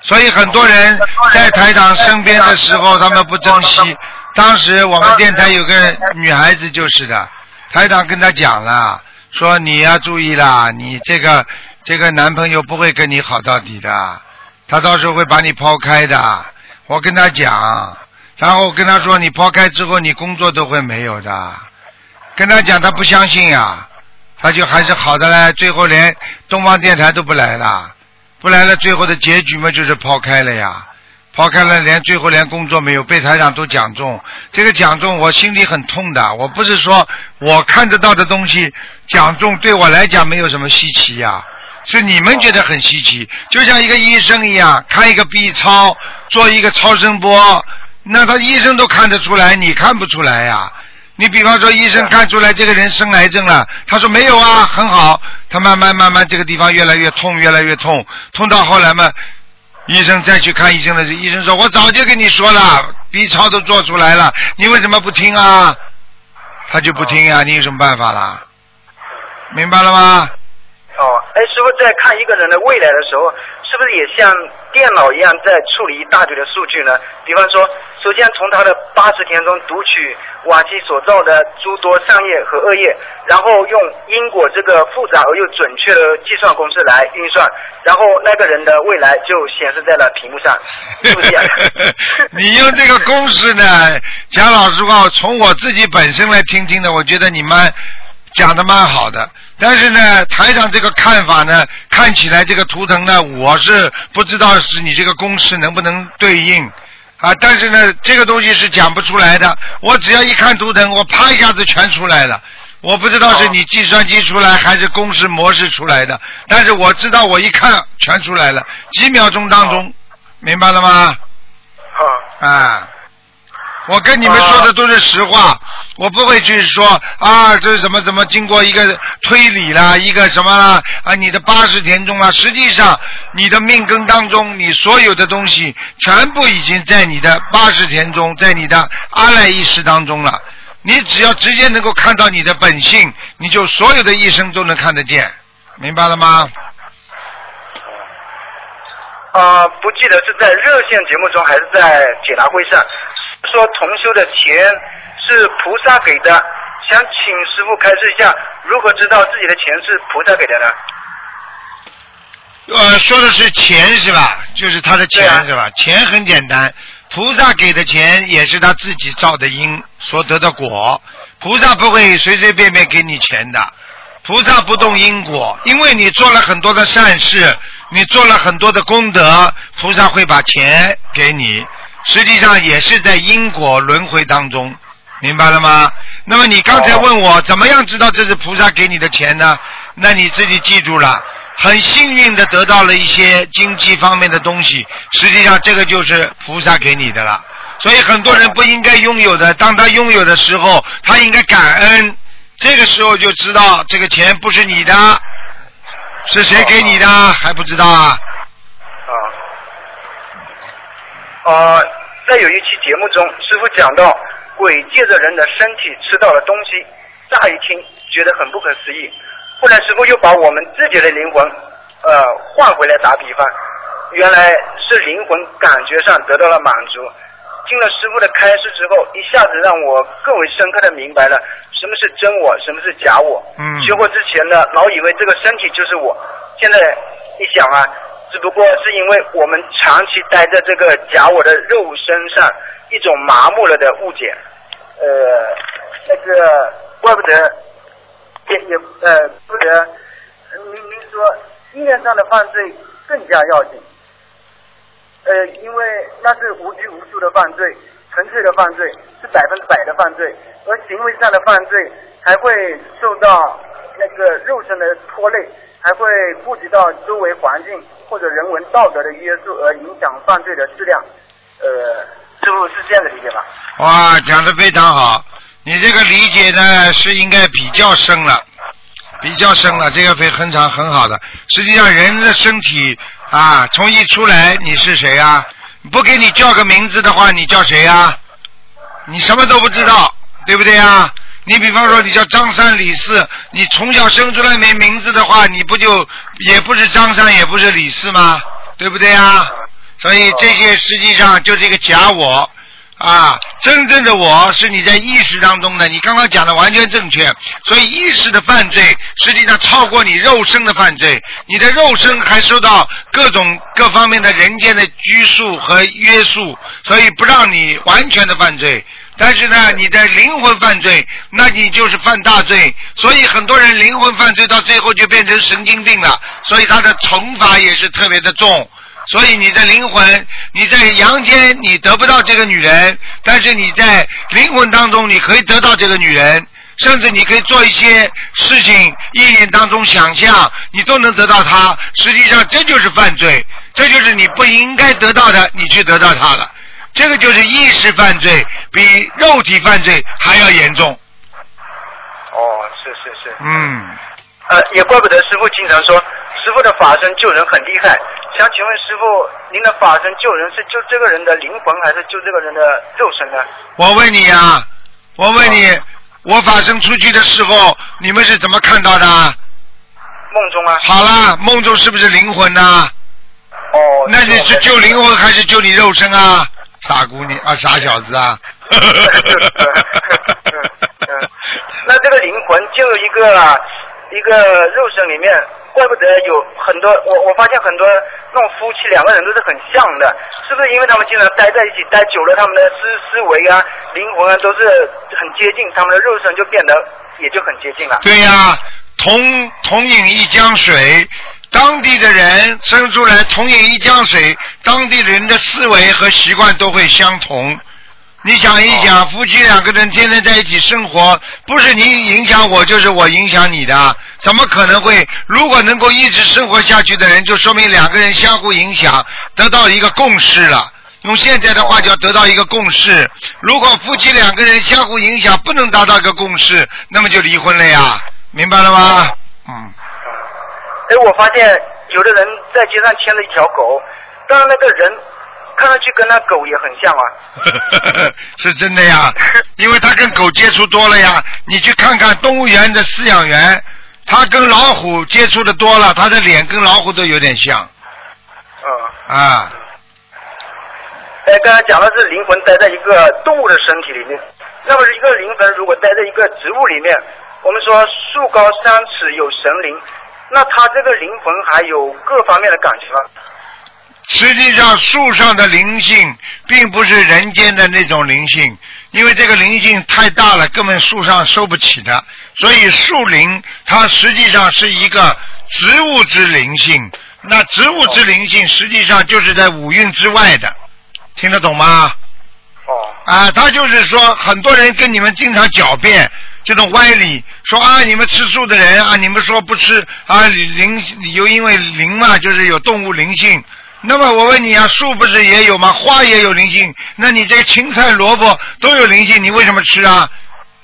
所以很多人在台长身边的时候，他们不珍惜。当时我们电台有个女孩子就是的，台长跟她讲了，说你要注意啦，你这个这个男朋友不会跟你好到底的，他到时候会把你抛开的。我跟他讲，然后跟他说，你抛开之后，你工作都会没有的。跟他讲，他不相信呀，他就还是好的嘞，最后连东方电台都不来了，不来了，最后的结局嘛就是抛开了呀。抛开了，连最后连工作没有，被台长都讲中。这个讲中，我心里很痛的。我不是说我看得到的东西讲中，对我来讲没有什么稀奇呀，是你们觉得很稀奇。就像一个医生一样，看一个 B 超，做一个超声波，那他医生都看得出来，你看不出来呀。你比方说，医生看出来这个人生癌症了，他说没有啊，很好。他慢慢慢慢这个地方越来越痛，越来越痛，痛到后来嘛。医生再去看医生的时候，医生说：“我早就跟你说了，B 超都做出来了，你为什么不听啊？”他就不听呀，你有什么办法啦？明白了吗？哦，哎，师傅在看一个人的未来的时候，是不是也像电脑一样在处理一大堆的数据呢？比方说，首先从他的八十天中读取往期所造的诸多善业和恶业，然后用因果这个复杂而又准确的计算公式来运算，然后那个人的未来就显示在了屏幕上，是不是？你用这个公式呢？讲老实话，从我自己本身来听听的，我觉得你们。讲的蛮好的，但是呢，台上这个看法呢，看起来这个图腾呢，我是不知道是你这个公式能不能对应啊。但是呢，这个东西是讲不出来的。我只要一看图腾，我啪一下子全出来了。我不知道是你计算机出来还是公式模式出来的，但是我知道我一看全出来了，几秒钟当中，明白了吗？好。啊。我跟你们说的都是实话，我不会去说啊，这是怎么怎么经过一个推理啦，一个什么啦啊，你的八十田中啊，实际上你的命根当中，你所有的东西全部已经在你的八十田中，在你的阿赖意识当中了。你只要直接能够看到你的本性，你就所有的一生都能看得见，明白了吗？啊，不记得是在热线节目中还是在解答会上。说同修的钱是菩萨给的，想请师傅开示一下，如何知道自己的钱是菩萨给的呢？呃，说的是钱是吧？就是他的钱是吧？钱很简单，菩萨给的钱也是他自己造的因所得的果，菩萨不会随随便便给你钱的，菩萨不动因果，因为你做了很多的善事，你做了很多的功德，菩萨会把钱给你。实际上也是在因果轮回当中，明白了吗？那么你刚才问我怎么样知道这是菩萨给你的钱呢？那你自己记住了，很幸运的得到了一些经济方面的东西，实际上这个就是菩萨给你的了。所以很多人不应该拥有的，当他拥有的时候，他应该感恩。这个时候就知道这个钱不是你的，是谁给你的还不知道啊？啊。呃，在有一期节目中，师傅讲到鬼借着人的身体吃到了东西，乍一听觉得很不可思议。后来师傅又把我们自己的灵魂，呃，换回来打比方，原来是灵魂感觉上得到了满足。听了师傅的开示之后，一下子让我更为深刻的明白了什么是真我，什么是假我。嗯学佛之前呢，老以为这个身体就是我，现在一想啊，只不过是因为我们长期待在这个假我的肉身上，一种麻木了的误解。呃，那个怪不得，也也呃，不得，您您说意念上的犯罪更加要紧。呃，因为那是无拘无束的犯罪，纯粹的犯罪，是百分之百的犯罪，而行为上的犯罪还会受到那个肉身的拖累，还会顾及到周围环境或者人文道德的约束，而影响犯罪的质量。呃，师傅是这样的理解吧？哇，讲的非常好，你这个理解呢是应该比较深了，比较深了，这个非很常很好的。实际上人的身体啊，从一出来你是谁啊？不给你叫个名字的话，你叫谁啊？你什么都不知道，对不对啊？你比方说你叫张三李四，你从小生出来没名字的话，你不就也不是张三，也不是李四吗？对不对啊？所以这些实际上就是一个假我啊，真正的我是你在意识当中的，你刚刚讲的完全正确。所以意识的犯罪实际上超过你肉身的犯罪，你的肉身还受到各种各方面的人间的拘束和约束，所以不让你完全的犯罪。但是呢，你的灵魂犯罪，那你就是犯大罪。所以很多人灵魂犯罪到最后就变成神经病了，所以他的惩罚也是特别的重。所以你的灵魂，你在阳间你得不到这个女人，但是你在灵魂当中你可以得到这个女人，甚至你可以做一些事情，意念当中想象，你都能得到她。实际上这就是犯罪，这就是你不应该得到的，你去得到她了。这个就是意识犯罪，比肉体犯罪还要严重。哦，是是是。嗯，呃，也怪不得师傅经常说，师傅的法身救人很厉害。想请问师傅，您的法身救人是救这个人的灵魂，还是救这个人的肉身呢？我问你呀、我问你，我法身出去的时候，你们是怎么看到的？梦中啊？好啦，梦中是不是灵魂呐、哦。那你是救灵魂还是救你肉身啊？傻姑娘啊，傻小子啊！那这个灵魂就一个一个肉身里面，怪不得有很多我我发现很多那种夫妻两个人都是很像的，是不是因为他们经常待在一起待久了，他们的思思维啊、灵魂啊都是很接近，他们的肉身就变得也就很接近了。对呀、同同饮一江水，当地的人生出来同饮一江水，当地人的思维和习惯都会相同。你想一想，夫妻两个人天天在一起生活，不是你影响我，就是我影响你的，怎么可能会？如果能够一直生活下去的人，就说明两个人相互影响，得到一个共识了。用现在的话叫得到一个共识。如果夫妻两个人相互影响，不能达到一个共识，那么就离婚了呀，明白了吗？嗯，哎，我发现有的人在街上牵着一条狗，当然那个人看上去跟那狗也很像啊。是真的呀，因为他跟狗接触多了呀。你去看看动物园的饲养员，他跟老虎接触的多了，他的脸跟老虎都有点像嗯。啊。哎，刚才讲的是灵魂待在一个动物的身体里面，那么一个灵魂如果待在一个植物里面，我们说树高三尺有神灵，那他这个灵魂还有各方面的感情吗？实际上，树上的灵性并不是人间的那种灵性，因为这个灵性太大了，根本树上收不起的。所以树灵它实际上是一个植物之灵性，那植物之灵性实际上就是在五蕴之外的，听得懂吗？哦。啊，他就是说，很多人跟你们经常狡辩这种歪理，说啊，你们吃素的人啊，你们说不吃啊灵，又因为灵嘛，就是有动物灵性。那么我问你啊，树不是也有吗？花也有灵性，那你这个青菜、萝卜都有灵性，你为什么吃啊？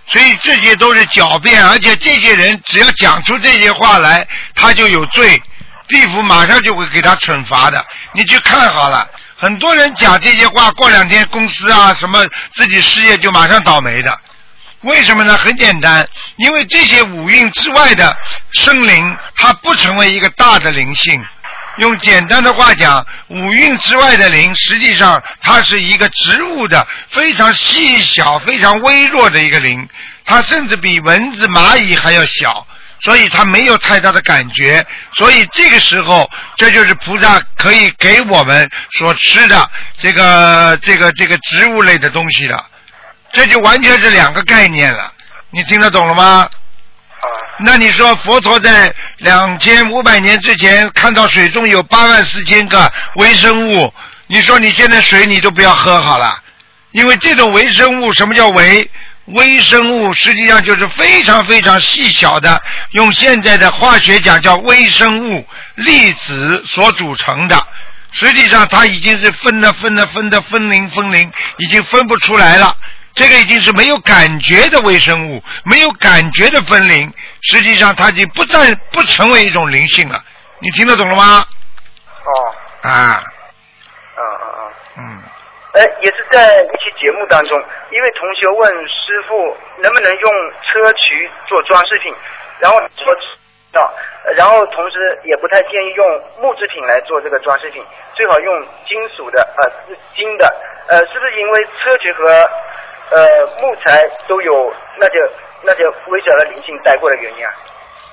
所以这些都是狡辩，而且这些人只要讲出这些话来，他就有罪，地府马上就会给他惩罚的。你去看好了，很多人讲这些话，过两天公司啊什么自己失业就马上倒霉的。为什么呢？很简单，因为这些五蕴之外的生灵，它不成为一个大的灵性。用简单的话讲，五蕴之外的灵，实际上它是一个植物的非常细小、非常微弱的一个灵，它甚至比蚊子、蚂蚁还要小，所以它没有太大的感觉。所以这个时候，这就是菩萨可以给我们所吃的这个、这个、这个植物类的东西了。这就完全是两个概念了，你听得懂了吗？那你说佛陀在两千五百年之前看到水中有八万四千个微生物，你说你现在水你都不要喝好了，因为这种微生物什么叫微？微生物实际上就是非常非常细小的，用现在的化学讲叫微生物粒子所组成的，实际上它已经是分的分的分的分零分零，已经分不出来了。这个已经是没有感觉的微生物，没有感觉的分灵，实际上它已经不再不成为一种灵性了。你听得懂了吗？哦，啊，嗯嗯嗯。嗯，哎，也是在一期节目当中，一位同学问师傅能不能用砗磲做装饰品，然后说到，呃然后同时也不太建议用木制品来做这个装饰品，最好用金属的，呃，是金的，呃，是不是因为砗磲和呃木材都有那就那就微小的灵性带过的原因啊？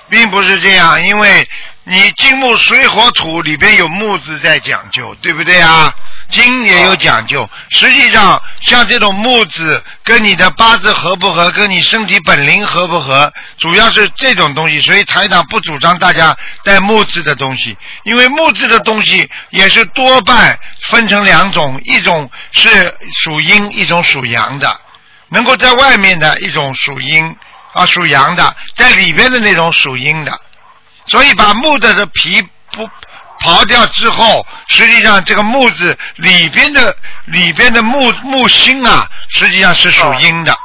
并不是这样，因为你金木水火土里边有木字在讲究，对不对啊？金也有讲究，实际上像这种木字跟你的八字合不合，跟你身体本灵合不合，主要是这种东西。所以台长不主张大家带木字的东西，因为木字的东西也是多半分成两种，一种是属阴，一种属阳的。能够在外面的一种属阴啊属阳的，在里边的那种属阴的。所以把木的的皮不刨掉之后，实际上这个木字里边的里边的木木星啊，实际上是属阴的。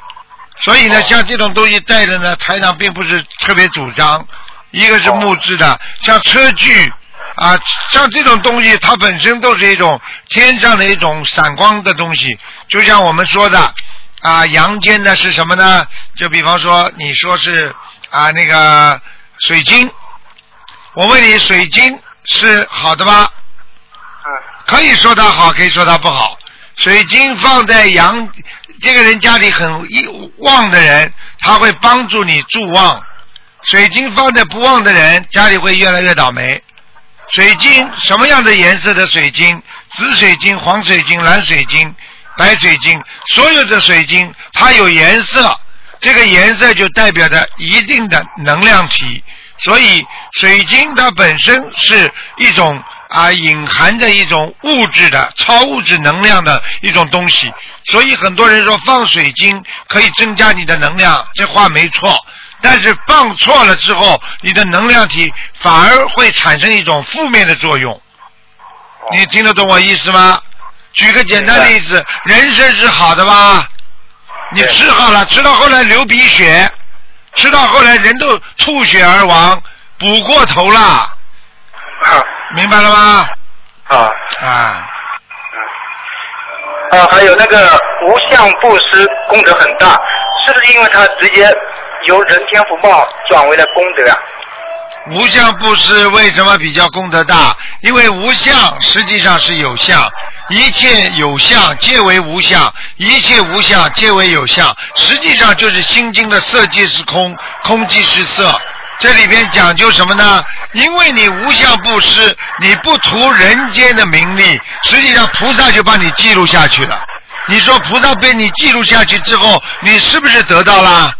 所以呢，像这种东西带着呢，台长并不是特别主张。一个是木质的，像车具啊，像这种东西，它本身都是一种天上的一种闪光的东西，就像我们说的啊，阳间的是什么呢？就比方说，你说是啊那个水晶，我问你，水晶是好的吧？嗯可以说它好，可以说它不好。水晶放在阳，这个人家里很一旺的人，他会帮助你助旺；水晶放在不旺的人，家里会越来越倒霉。水晶什么样的颜色的水晶？紫水晶、黄水晶、蓝水晶、白水晶，所有的水晶它有颜色，这个颜色就代表着一定的能量体。所以水晶它本身是一种啊隐含着一种物质的超物质能量的一种东西。所以很多人说放水晶可以增加你的能量，这话没错。但是放错了之后，你的能量体反而会产生一种负面的作用。你听得懂我意思吗？举个简单例子，人参是好的吧？你吃好了，吃到后来流鼻血，吃到后来人都吐血而亡，补过头了，啊明白了吗？啊啊，啊，还有那个无相布施功德很大，是不是因为他直接由人天福报转为了功德啊？无相布施为什么比较功德大？因为无相实际上是有相，一切有相皆为无相，一切无相皆为有相，实际上就是《心经》的色即是空，空即是色。这里边讲究什么呢？因为你无相布施，你不图人间的名利，实际上菩萨就把你记录下去了。你说菩萨被你记录下去之后，你是不是得到了？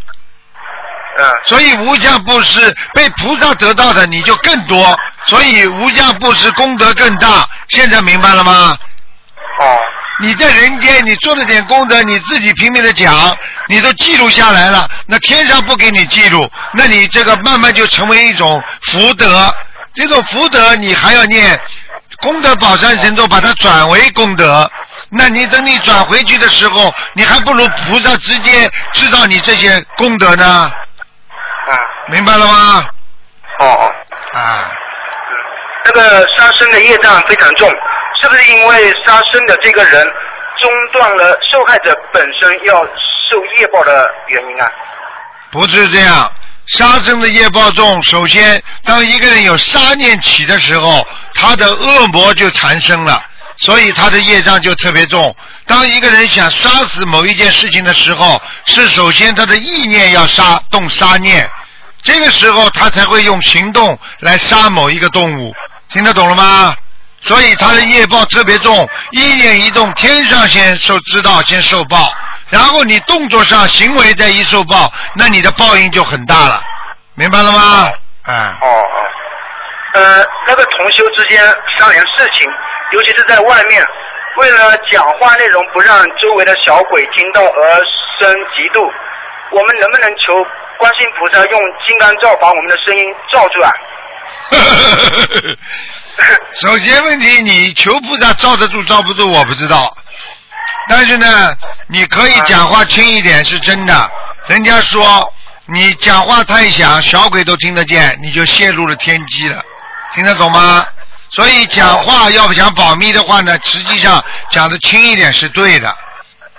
嗯所以无价布施被菩萨得到的你就更多，所以无价布施功德更大。现在明白了吗？哦你在人间你做了点功德，你自己拼命的讲，你都记录下来了，那天上不给你记录，那你这个慢慢就成为一种福德。这种福德你还要念功德宝山神咒，把它转为功德。那你等你转回去的时候，你还不如菩萨直接知道你这些功德呢，啊明白了吗？哦哦，啊。那个杀生的业障非常重，是不是因为杀生的这个人中断了受害者本身要受业报的原因啊？不是这样，杀生的业报重。首先，当一个人有杀念起的时候，他的恶魔就产生了，所以他的业障就特别重。当一个人想杀死某一件事情的时候，是首先他的意念要杀，动杀念，这个时候他才会用行动来杀某一个动物。听得懂了吗？所以他的业报特别重，一念一动，天上先受知道，先受报，然后你动作上行为再一受报，那你的报应就很大了，明白了吗？哎，哦哦，呃，那个同修之间商量事情，尤其是在外面，为了讲话内容不让周围的小鬼听到而生嫉妒，我们能不能求观世音菩萨用金刚罩把我们的声音罩住啊？首先问题，你求菩萨罩得住罩不住我不知道，但是呢，你可以讲话轻一点是真的。人家说你讲话太响，小鬼都听得见，你就泄露了天机了，听得懂吗？所以讲话要不想保密的话呢，实际上讲的轻一点是对的，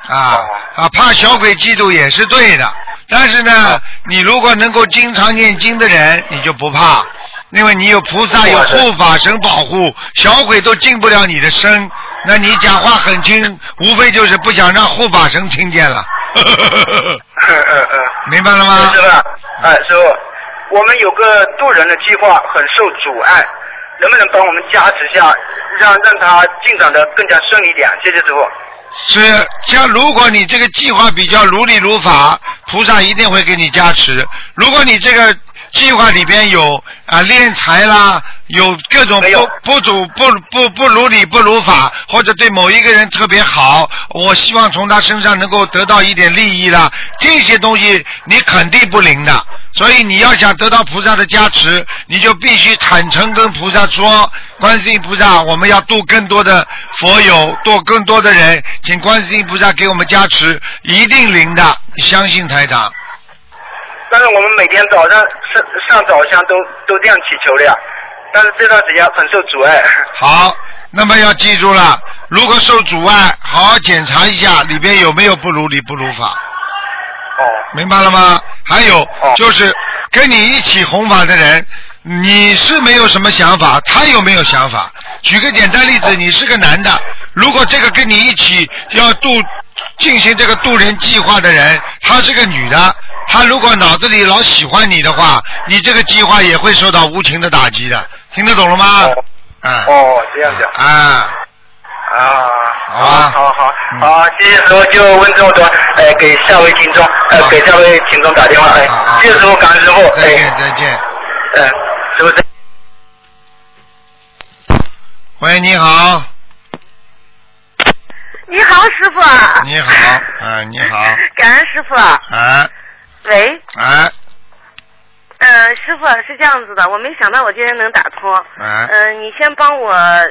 啊啊，怕小鬼嫉妒也是对的。但是呢，你如果能够经常念经的人，你就不怕。因为你有菩萨有护法神保护，小鬼都进不了你的身，那你讲话很轻，无非就是不想让护法神听见了。嗯嗯嗯，明白了吗？师傅，哎，师傅，我们有个渡人的计划很受阻碍，能不能帮我们加持下，让让他进展的更加顺利一点？谢谢师傅。是，像如果你这个计划比较如理如法，菩萨一定会给你加持。如果你这个计划里边有啊敛财啦，有各种不不主不不不如理不如法，或者对某一个人特别好，我希望从他身上能够得到一点利益啦，这些东西你肯定不灵的。所以你要想得到菩萨的加持，你就必须坦诚跟菩萨说：观世音菩萨，我们要度更多的佛友，度更多的人，请观世音菩萨给我们加持，一定灵的，相信台长。但是我们每天早上上上早香都都这样祈求的呀，但是这段时间很受阻碍。好，那么要记住了，如果受阻碍，好好检查一下里边有没有不如理不如法，哦明白了吗？还有哦就是跟你一起弘法的人，你是没有什么想法，他有没有想法？举个简单例子，你是个男的，如果这个跟你一起要渡进行这个渡人计划的人，她是个女的，她如果脑子里老喜欢你的话，你这个计划也会受到无情的打击的，听得懂了吗？哦啊。哦，这样子啊，啊。好啊好好谢谢师傅，就问这么多，呃，给下位听众，呃，给下位听众打电话，哎谢谢师傅，感恩师傅，再见哎，再见。嗯，师傅再。喂，你好，你好，师傅。你好，啊，你好，感恩师傅。啊喂，啊呃，师傅是这样子的，我没想到我今天能打通。嗯呃，你先帮我，呃，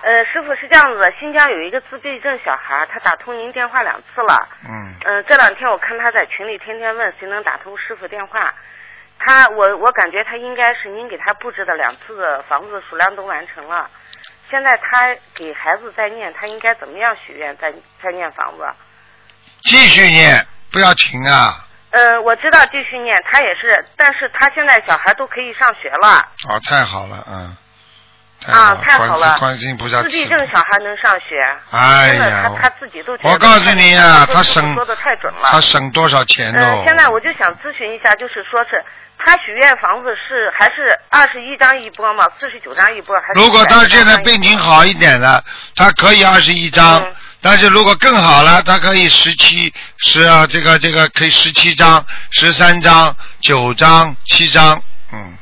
呃，师傅是这样子的，新疆有一个自闭症小孩，他打通您电话两次了。嗯嗯、这两天我看他在群里天天问谁能打通师傅电话，他我我感觉他应该是您给他布置的两次的房子数量都完成了，现在他给孩子在念，他应该怎么样许愿再再念房子？继续念，不要停啊！呃，我知道继续念，他也是，但是他现在小孩都可以上学了，哦，太好了，嗯，啊，太好了自闭症小孩能上学，哎呀他他自己都觉得我告诉你呀他省说的太准了。他省多少钱嗯、喽？现在我就想咨询一下，就是说是他许愿房子是还是二十一张一波吗？四十九张一波还是？如果他现在病情好一点了，他可以二十一张，嗯但是如果更好了，他可以十七十啊，这个这个可以十七张、十三张、九张、七张，嗯，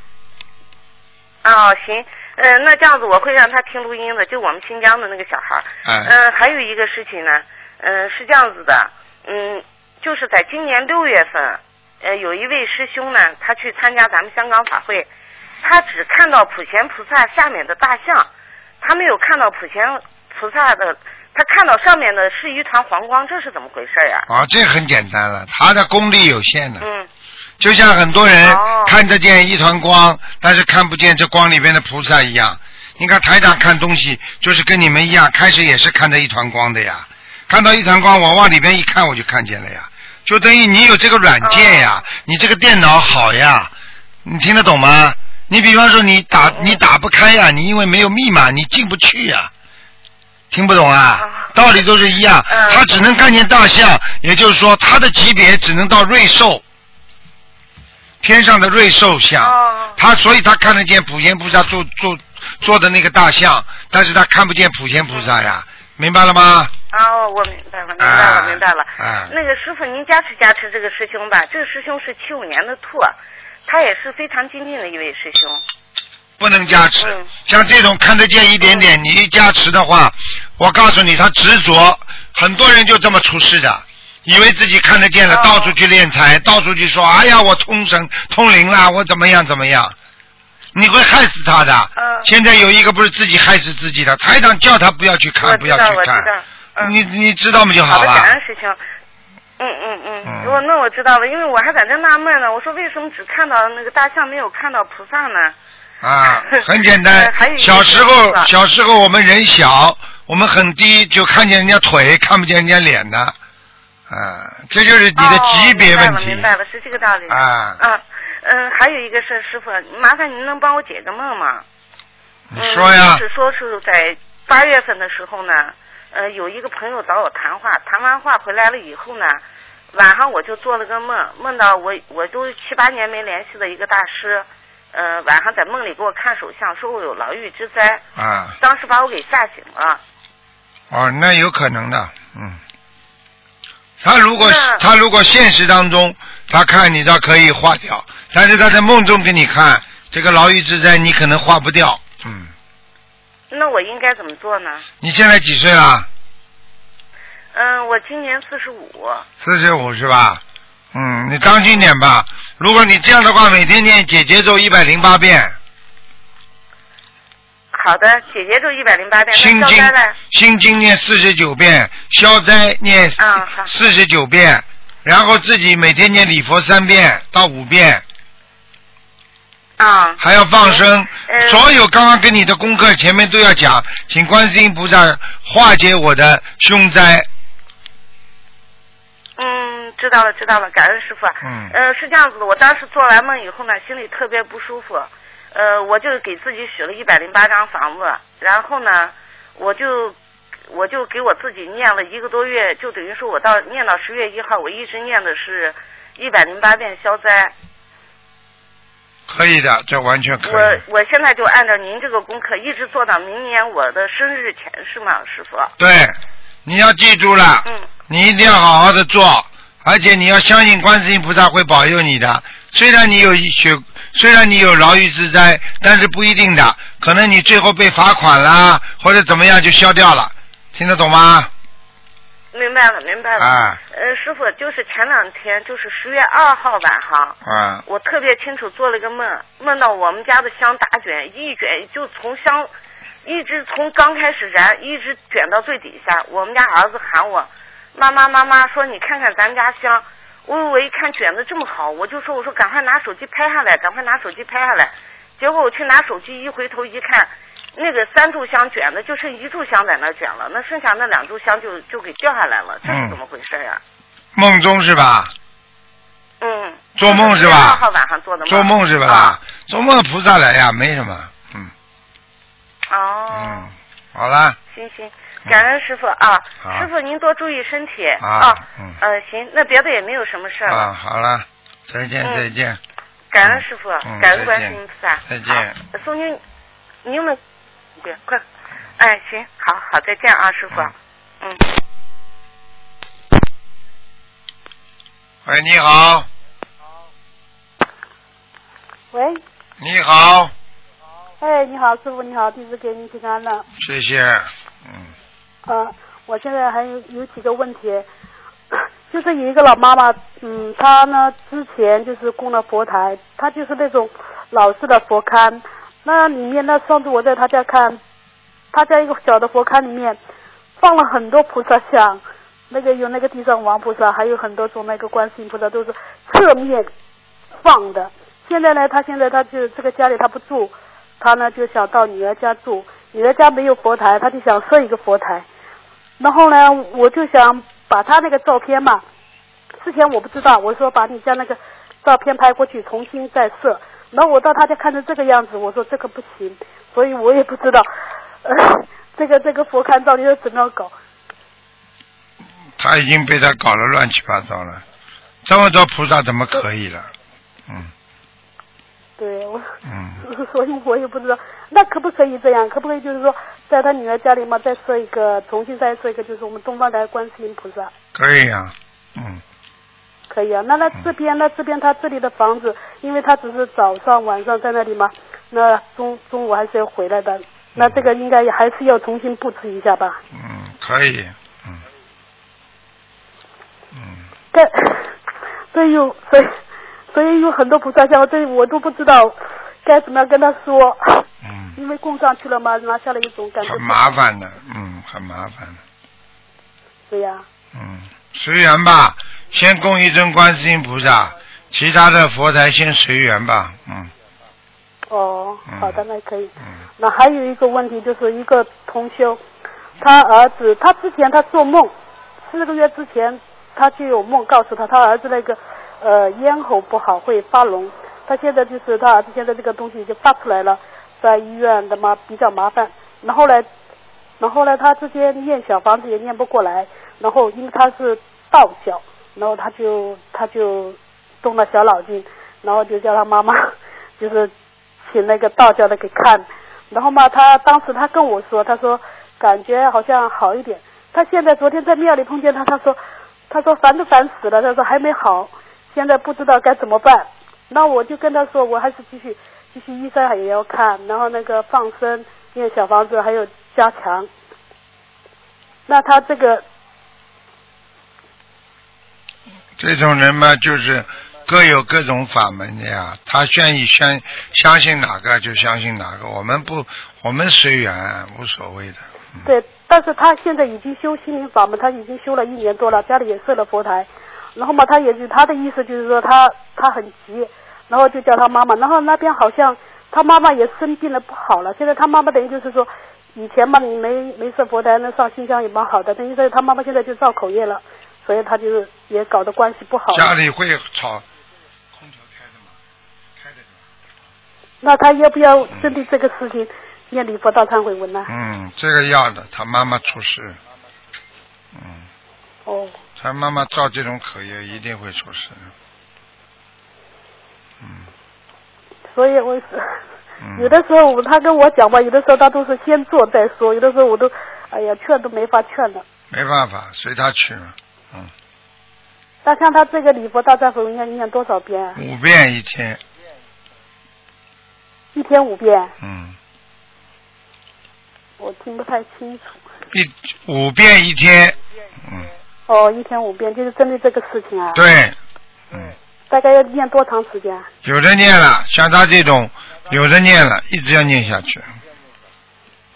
哦，行，嗯、那这样子我会让他听录音的，就我们新疆的那个小孩嗯、还有一个事情呢，嗯、是这样子的，嗯，就是在今年六月份，呃，有一位师兄呢，他去参加咱们香港法会，他只看到普贤菩萨下面的大象，他没有看到普贤菩萨的，他看到上面的是一团黄光，这是怎么回事呀、啊，这很简单了，他的功力有限的，嗯，就像很多人哦。看得见一团光，但是看不见这光里边的菩萨一样。你看台长看东西就是跟你们一样，开始也是看到一团光的呀，看到一团光，我往里边一看我就看见了呀，就等于你有这个软件呀，你这个电脑好呀，你听得懂吗？你比方说你打你打不开呀，你因为没有密码你进不去呀，听不懂啊？道理都是一样，他只能看见大象，也就是说他的级别只能到瑞兽。天上的瑞兽像，他所以他看得见普贤菩萨坐坐坐的那个大象，但是他看不见普贤菩萨呀，明白了吗？哦，我明白了，明白了，明白了。那个师傅，您加持加持这个师兄吧，这个师兄是七五年的兔，他也是非常精进的一位师兄。不能加持，像这种看得见一点点，你一加持的话，我告诉你，他执着，很多人就这么出事的。以为自己看得见了，到处去敛财，到处去说：“哎呀，我通神通灵啦，我怎么样怎么样？”你会害死他的。现在有一个不是自己害死自己的，台长叫他不要去看，不要去看。你你知道吗？就好了。感恩师兄。嗯嗯嗯。我那我知道了，因为我还在这纳闷呢。我说为什么只看到那个大象，没有看到菩萨呢？啊，很简单。小时候，小时候我们人小，我们很低，就看见人家腿，看不见人家脸的。啊，这就是你的级别问题。明白了，明白了，是这个道理。啊。啊，嗯，还有一个事，师傅，麻烦您能帮我解个梦吗？你说呀。是说是在八月份的时候呢，呃，有一个朋友找我谈话，谈完话回来了以后呢，晚上我就做了个梦，梦到我我都七八年没联系的一个大师，呃，晚上在梦里给我看手相，说我有牢狱之灾。啊。当时把我给吓醒了。哦，那有可能的，嗯。他如果他如果现实当中他看你他可以化掉，但是他在梦中给你看这个牢狱之灾，你可能化不掉。嗯。那我应该怎么做呢？你现在几岁了？嗯，我今年四十五。四十五是吧？嗯，你当心点吧。如果你这样的话，每天念姐姐咒一百零八遍。好的，姐姐咒一百零八遍，心经心经念四十九遍，消灾念四十九遍，然后自己每天念礼佛三遍到五遍。啊。还要放生，所有刚刚跟你的功课前面都要讲，请观世音菩萨化解我的凶灾。嗯，知道了，知道了，感恩师傅。嗯。呃，是这样子的，我当时做完梦以后呢，心里特别不舒服。呃，我就给自己许了一百零八张房子，然后呢，我就我就给我自己念了一个多月，就等于说我到念到十月一号，我一直念的是一百零八遍消灾。可以的，这完全可以。我我现在就按照您这个功课，一直做到明年我的生日前，是吗，师傅？对，你要记住了，嗯，你一定要好好的做，而且你要相信观世音菩萨会保佑你的。虽然你有血。虽然你有牢狱之灾，但是不一定的，可能你最后被罚款啦，或者怎么样就消掉了，听得懂吗？明白了，明白了。啊。呃，师傅，就是前两天，就是十月二号晚上，啊。我特别清楚做了个梦，梦到我们家的香打卷，一卷就从香，一直从刚开始燃，一直卷到最底下。我们家儿子喊我，妈妈妈妈，说你看看咱家香。我我一看卷的这么好，我就说我说赶快拿手机拍下来，赶快拿手机拍下来。结果我去拿手机，一回头一看，那个三炷香卷的就剩一炷香在那卷了，那剩下那两炷香就就给掉下来了，这是怎么回事呀？梦中是吧？嗯。做梦是吧？二号晚上做的梦。做梦是吧？做梦菩萨来呀，没什么，嗯。哦。嗯，好了。行行。感恩师傅啊，师傅您多注意身体啊。嗯。呃，行，那别的也没有什么事了。啊，好了，再见再见。感恩师傅，感恩观世音菩萨。再见。送您，你有没有？对，快。哎，行，好好，再见啊，师傅。嗯。喂，你好。喂。你好。哎，你好，师傅你好，弟子给您请安了。谢谢，嗯。呃，我现在还有有几个问题，就是有一个老妈妈，嗯，她呢之前就是供了佛台，她就是那种老式的佛龛，那里面呢上次我在他家看，他家一个小的佛龛里面放了很多菩萨像，那个有那个地藏王菩萨，还有很多种那个观世音菩萨都是侧面放的。现在呢，他现在他就这个家里他不住，他呢就想到女儿家住，女儿家没有佛台，他就想设一个佛台。然后呢，我就想把他那个照片嘛，之前我不知道，我说把你家那个照片拍过去，重新再设。然后我到他家看成这个样子，我说这个不行，所以我也不知道，呃，这个这个佛龛到底要怎么样搞。他已经被他搞得乱七八糟了，这么多菩萨怎么可以了？嗯对我，嗯，所以我也不知道，那可不可以这样？可不可以就是说，在他女儿家里嘛，再设一个，重新再设一个，就是我们东方台观世音菩萨，可以呀、嗯，可以啊？那那这边那这边他这里的房子，因为他只是早上晚上在那里嘛，那中中午还是要回来的，那这个应该还是要重新布置一下吧？嗯，可以，嗯，嗯，这这有所以所以有很多菩萨像，这我都不知道该怎么样跟他说，嗯，因为供上去了嘛，拿下了一种感觉。很麻烦的，嗯，很麻烦的，对呀、嗯，随缘吧，先供一尊观世音菩萨，其他的佛台先随缘吧，嗯。哦嗯，好的，那可以。嗯。那还有一个问题，就是一个同修，他儿子，他之前他做梦，四个月之前他就有梦告诉他，他儿子那个呃咽喉不好会发脓，他现在就是他儿子现在这个东西已经发出来了，在医院的嘛比较麻烦，然后呢，然后呢他之前念小房子也念不过来，然后因为他是道教，然后他就他就动了小脑筋，然后就叫他妈妈 就是请那个道教的给看，然后嘛，他当时他跟我说，他说感觉好像好一点。他现在昨天在庙里碰见他，他说他说烦都烦死了，他说还没好，现在不知道该怎么办。那我就跟他说，我还是继续继续医生也要看，然后那个放生、念小房子还有加强。那他这个这种人嘛，就是各有各种法门的呀，他愿意相相信哪个就相信哪个，我们不，我们随缘，无所谓的。对，但是他现在已经修心灵法门，他已经修了一年多了，家里也设了佛台，然后嘛，他也就他的意思就是说他他很急，然后就叫他妈妈，然后那边好像他妈妈也生病了不好了，现在他妈妈等于就是说，以前嘛你没没设佛台，那上新香也蛮好的，等于说他妈妈现在就造口业了，所以他就是也搞得关系不好。家里会吵，空调开的吗？开的是吧。那他要不要针对这个事情念礼佛大忏悔文呢？嗯，这个要的，他妈妈出事，嗯，哦，他妈妈造这种口业一定会出事，嗯所以我是。嗯。有的时候他跟我讲吧，有的时候他都是先做再说，有的时候我都，哎呀，劝都没法劝了。没办法，随他去了，嗯，那像他这个礼佛大忏悔文要念多少遍啊？五遍一天，一天五遍，嗯，我听不太清楚。一五遍一天，嗯，哦，一天五遍，就是针对这个事情啊。。对，嗯。大概要念多长时间啊？有的念了，像他这种，有的念了，一直要念下去，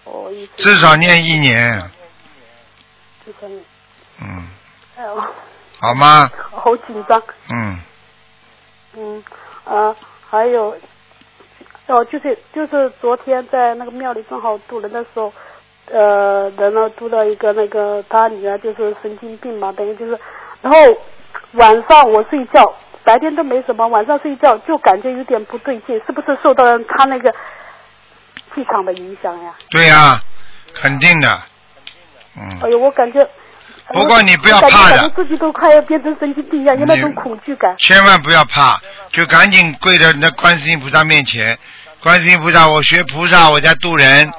哦，一至少念一年，之前，嗯，哎呦，好吗？好紧张。嗯，嗯，呃，还有，哦，就是就是昨天在那个庙里正好渡人的时候，呃，人呢渡到一个那个他女儿就是神经病嘛，等于就是，然后晚上我睡觉，白天都没什么，晚上睡觉就感觉有点不对劲，是不是受到他那个气场的影响呀？对呀、肯定的，嗯，哎呦，我感觉。不过你不要怕的。自己都快要变成神经病一样，有那种恐惧感。千万不要怕，就赶紧跪在那观世音菩萨面前，观世音菩萨，我学菩萨，我在渡人。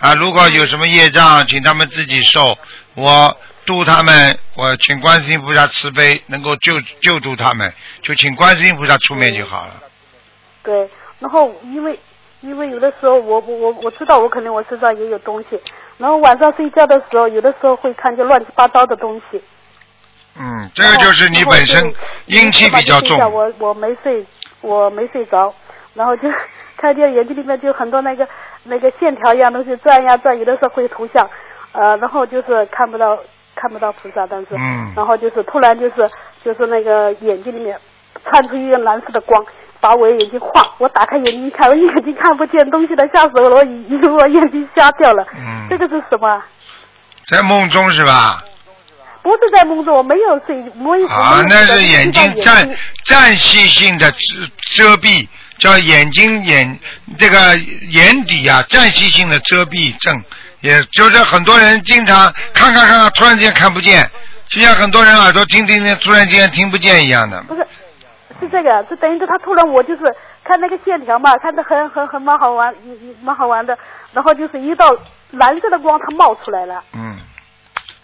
啊，如果有什么业障，请他们自己受，我度他们，我请观世音菩萨慈悲，能够救救度他们，就请观世音菩萨出面就好了。对，然后因为因为有的时候我我我我知道我肯定我身上也有东西，然后晚上睡觉的时候，有的时候会看见乱七八糟的东西。嗯，这个就是你本身阴气比较重我我没睡，我没睡着，然后就 看见眼睛里面就很多那个那个线条一样东西转呀转，有的时候会图像，呃，然后就是看不到看不到菩萨，但是，嗯然后就是突然就是就是那个眼睛里面窜出一个蓝色的光，把我的眼睛晃，我打开眼睛一看，我眼睛看不见东西了，吓死我了，我以为我眼睛瞎掉了。嗯这个是什么？在梦中是吧？不是在梦中，我没有睡，我也啊，那是眼睛暂暂时性的遮遮蔽，叫眼睛眼这个眼底啊，暂时性的遮蔽症，也就是很多人经常看看看看，突然间看不见，就像很多人耳朵听听听，突然间听不见一样的。不是，是这个，就等于是他突然我就是看那个线条嘛，看着很很很蛮好玩，蛮好玩的，然后就是一道蓝色的光它冒出来了。嗯，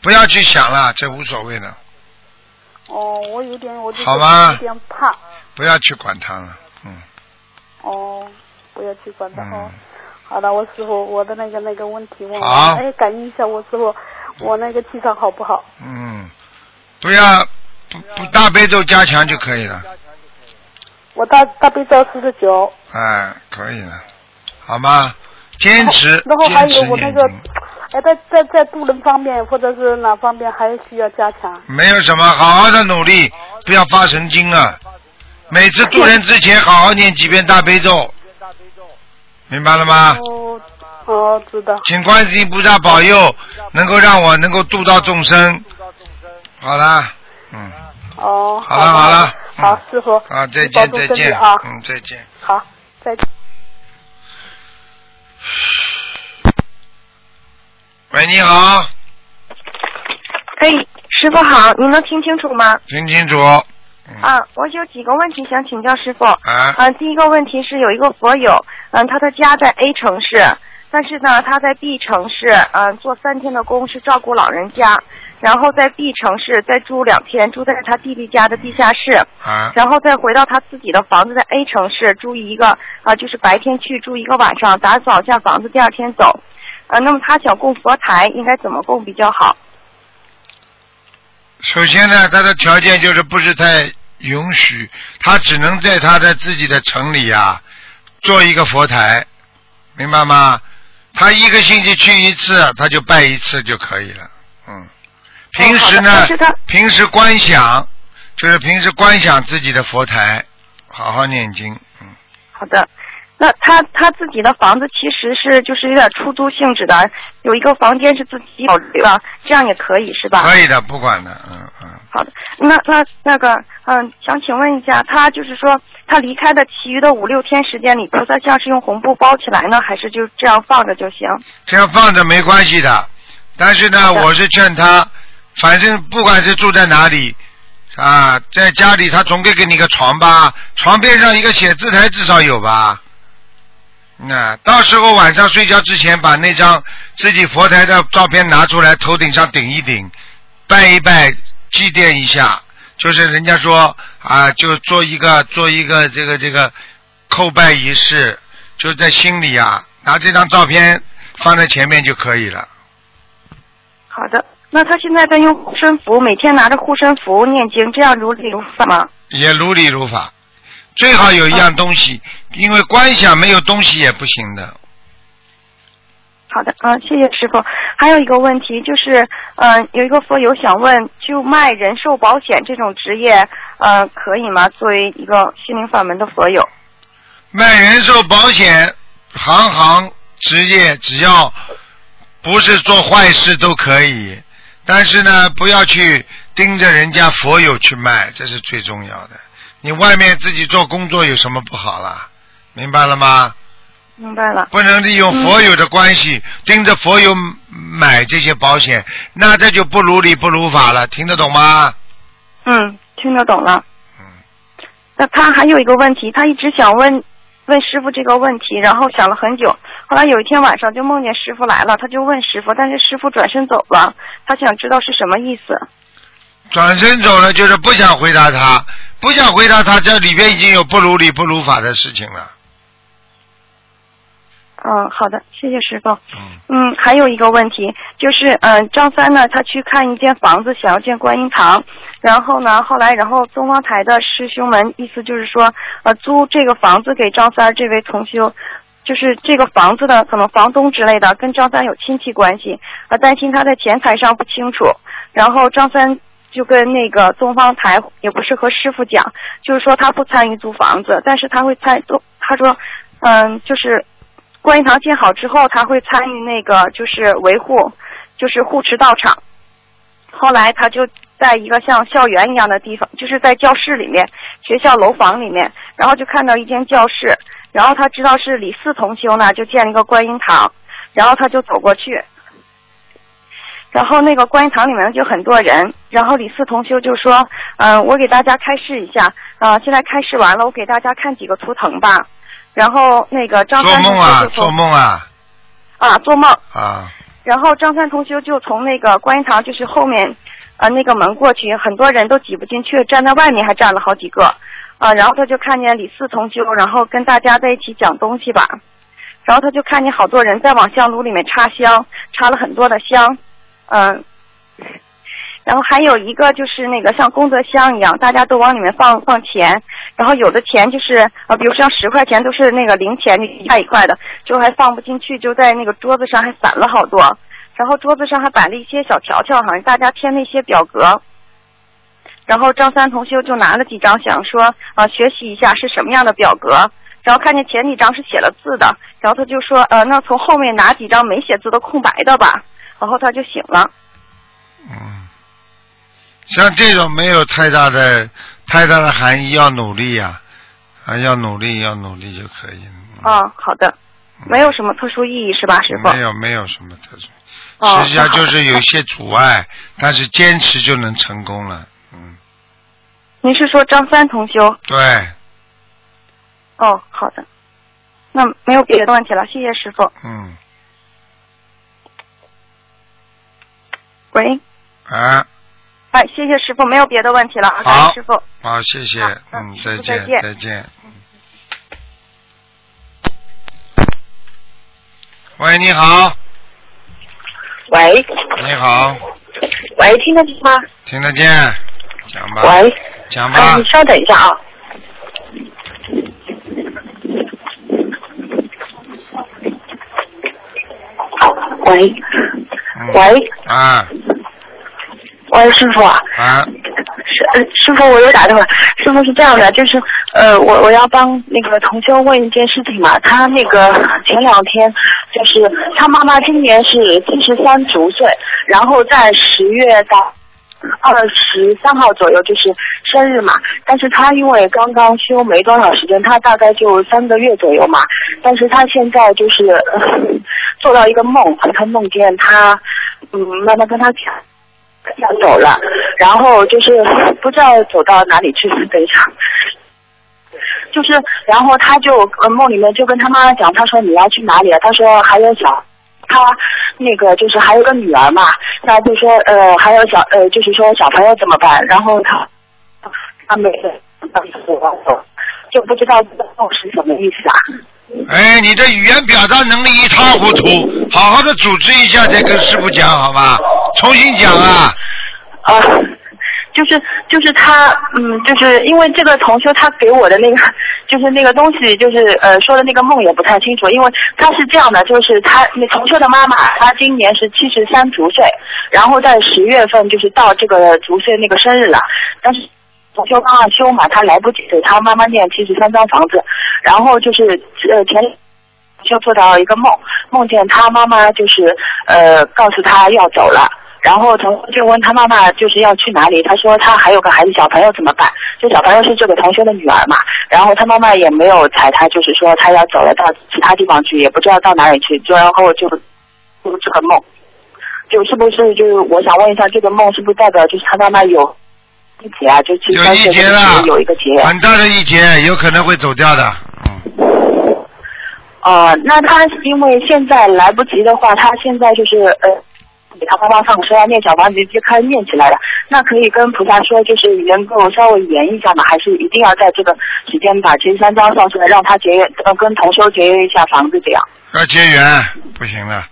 不要去想了，这无所谓的，哦，我有点我就有点怕。不要去管它了。嗯哦，不要去管它哦嗯。好的，我师傅，我的那个那个问题问好完，哎，感应一下我师傅，我那个气场好不好？嗯，不要不不大悲咒加强就可以了，我大大悲咒四十九，哎，可以了，好吗？坚持，然后还有我那个哎，在在在渡人方面或者是哪方面还需要加强？没有什么，好好的努力，不要发神经啊！每次渡人之前，好好念几遍大悲咒，明白了吗？哦哦，知道。请观世音菩萨保佑，能够让我能够度到众生。好啦，嗯，哦，好了好了好嗯，师傅，啊，再见再见，啊，嗯，再见。好，再见。喂，你好，哎，师傅好，您能听清楚吗？听清楚。啊，我有几个问题想请教师傅。啊嗯、第一个问题是有一个佛友，嗯，他的家在 A 城市，但是呢，他在 B 城市，嗯，做三天的工是照顾老人家，然后在 B 城市再住两天，住在他弟弟家的地下室，啊然后再回到他自己的房子，在 A 城市住一个啊、就是白天去住一个晚上，打扫一下房子，第二天走。啊，那么他想供佛台，应该怎么供比较好？首先呢，他的条件就是不是太允许，他只能在他的自己的城里啊做一个佛台，明白吗？他一个星期去一次，他就拜一次就可以了。嗯，平时呢平时观想，就是平时观想自己的佛台，好好念经。嗯，好的，那他他自己的房子其实是就是有点出租性质的，有一个房间是自己有的，这样也可以是吧？可以的，不管的，嗯嗯。好的，那那那个嗯，想请问一下，他就是说他离开的其余的五六天时间里，菩萨像是用红布包起来呢，还是就这样放着就行？这样放着没关系的，但是呢，我是劝他，反正不管是住在哪里，啊，在家里他总归给你个床吧，床边上一个写字台至少有吧。那到时候晚上睡觉之前，把那张自己佛台的照片拿出来，头顶上顶一顶，拜一拜，祭奠一下。就是人家说啊，就做一个做一个这个这个叩拜仪式，就在心里啊，拿这张照片放在前面就可以了。好的，那他现在在用护身符，每天拿着护身符念经，这样如理如法吗？也如理如法，最好有一样东西，因为观想没有东西也不行的。好的，嗯，谢谢师傅。还有一个问题就是，嗯、有一个佛友想问，就卖人寿保险这种职业，呃，可以吗？作为一个心灵法门的佛友，卖人寿保险，行行职业只要不是做坏事都可以，但是呢，不要去盯着人家佛友去卖，这是最重要的。你外面自己做工作有什么不好啦？明白了吗？明白了。不能利用佛友的关系、盯着佛友买这些保险，那这就不如理不如法了，听得懂吗？嗯，听得懂了。嗯。那他还有一个问题，他一直想问问师傅这个问题，然后想了很久。后来有一天晚上就梦见师傅来了，他就问师傅，但是师傅转身走了，他想知道是什么意思。转身走了，就是不想回答他，不想回答他，这里边已经有不如理不如法的事情了。嗯，好的，谢谢师傅。嗯嗯，还有一个问题就是，嗯、张三呢，他去看一间房子，想要建观音堂，然后呢，后来然后东方台的师兄们意思就是说，呃，租这个房子给张三这位同修。就是这个房子的可能房东之类的跟张三有亲戚关系，呃，担心他在钱财上不清楚，然后张三就跟那个东方台，也不是和师傅讲，就是说他不参与租房子，但是他会参，都他说，嗯，就是观音堂建好之后，他会参与那个就是维护，就是护持道场。后来他就在一个像校园一样的地方，就是在教室里面，学校楼房里面，然后就看到一间教室，然后他知道是李四同修呢，就建了一个观音堂，然后他就走过去，然后那个观音堂里面就很多人，然后李四同修就说，嗯、我给大家开示一下，啊、现在开示完了，我给大家看几个图腾吧，然后那个张三同梦啊，做梦啊啊做梦。啊！然后张三同修就从那个观音堂就是后面呃那个门过去，很多人都挤不进去，站在外面还站了好几个啊。然后他就看见李四同修，然后跟大家在一起讲东西吧。然后他就看见好多人在往香炉里面插香，插了很多的香，嗯。然后还有一个就是那个像功德箱一样，大家都往里面放放钱，然后有的钱就是呃，比如像十块钱都是那个零钱，一块一块的，就还放不进去，就在那个桌子上还散了好多，然后桌子上还摆了一些小条条，好像大家填那些表格。然后张三同修就拿了几张，想说啊、学习一下是什么样的表格，然后看见前几张是写了字的，然后他就说呃，那从后面拿几张没写字的空白的吧，然后他就醒了。嗯，像这种没有太大的太大的含义，要努力呀、啊，要努力，要努力就可以了。哦，好的，没有什么特殊意义是吧，师傅？没有没有什么特殊，哦，实际上就是有一些阻碍，但是坚持就能成功了。嗯，您是说张三同修？对，哦，好的，那没有别的问题了，谢谢师傅。嗯，喂，啊，哎，谢谢师傅，没有别的问题了，啊感好师傅。好，谢谢，嗯，再见，再见再见。喂，你好，喂。你好，喂，听得见吗？听得见，讲吧，喂，讲吧。哎，你，稍等一下啊。喂。嗯，喂。啊喂，师傅啊，啊，师傅，我又打电话。师傅是这样的，就是呃，我我要帮那个同修问一件事情嘛。他那个前两天就是他妈妈今年是七十三足岁，然后在十月到二十三号左右就是生日嘛。但是他因为刚刚休没多少时间，他大概就三个月左右嘛。但是他现在就是、呃、做到一个梦，他梦见他嗯妈妈跟他讲。走了，然后就是不知道走到哪里去，等一下，就是然后他就呃梦里面就跟他妈妈讲，他说你要去哪里啊？他说还有小，他那个就是还有个女儿嘛，那就说呃还有小呃就是说小朋友怎么办？然后他他没有就不知道这个梦是什么意思啊？哎，你的语言表达能力一塌糊涂，好好的组织一下再跟师傅讲好吧？重新讲啊，啊，就是就是他，嗯，就是因为这个同修他给我的那个，就是那个东西，就是呃说的那个梦也不太清楚，因为他是这样的，就是他那同修的妈妈，她今年是七十三足岁，然后在十月份就是到这个足岁那个生日了，但是。同修刚刚修嘛，他来不及给他妈妈念七十三张房子，然后就是呃前就做到一个梦，梦见他妈妈就是呃告诉他要走了，然后同就问他妈妈就是要去哪里，他说他还有个孩子小朋友怎么办？就小朋友是这个同学的女儿嘛，然后他妈妈也没有睬他，就是说他要走了到其他地方去，也不知道到哪里去，就然后就就这个梦，就是不是就是我想问一下，这个梦是不是代表就是他妈妈有一劫啊？就七有三岁一劫了有一个劫。很大的一劫，有可能会走掉的。哦、那他因为现在来不及的话，他现在就是呃，给他妈妈放生啊，念小房子就开始念起来了。那可以跟菩萨说，就是能够稍微延一下吗？还是一定要在这个时间把七十三张放出来，让他节约呃跟同修节约一下房子这样？要结缘，不行了。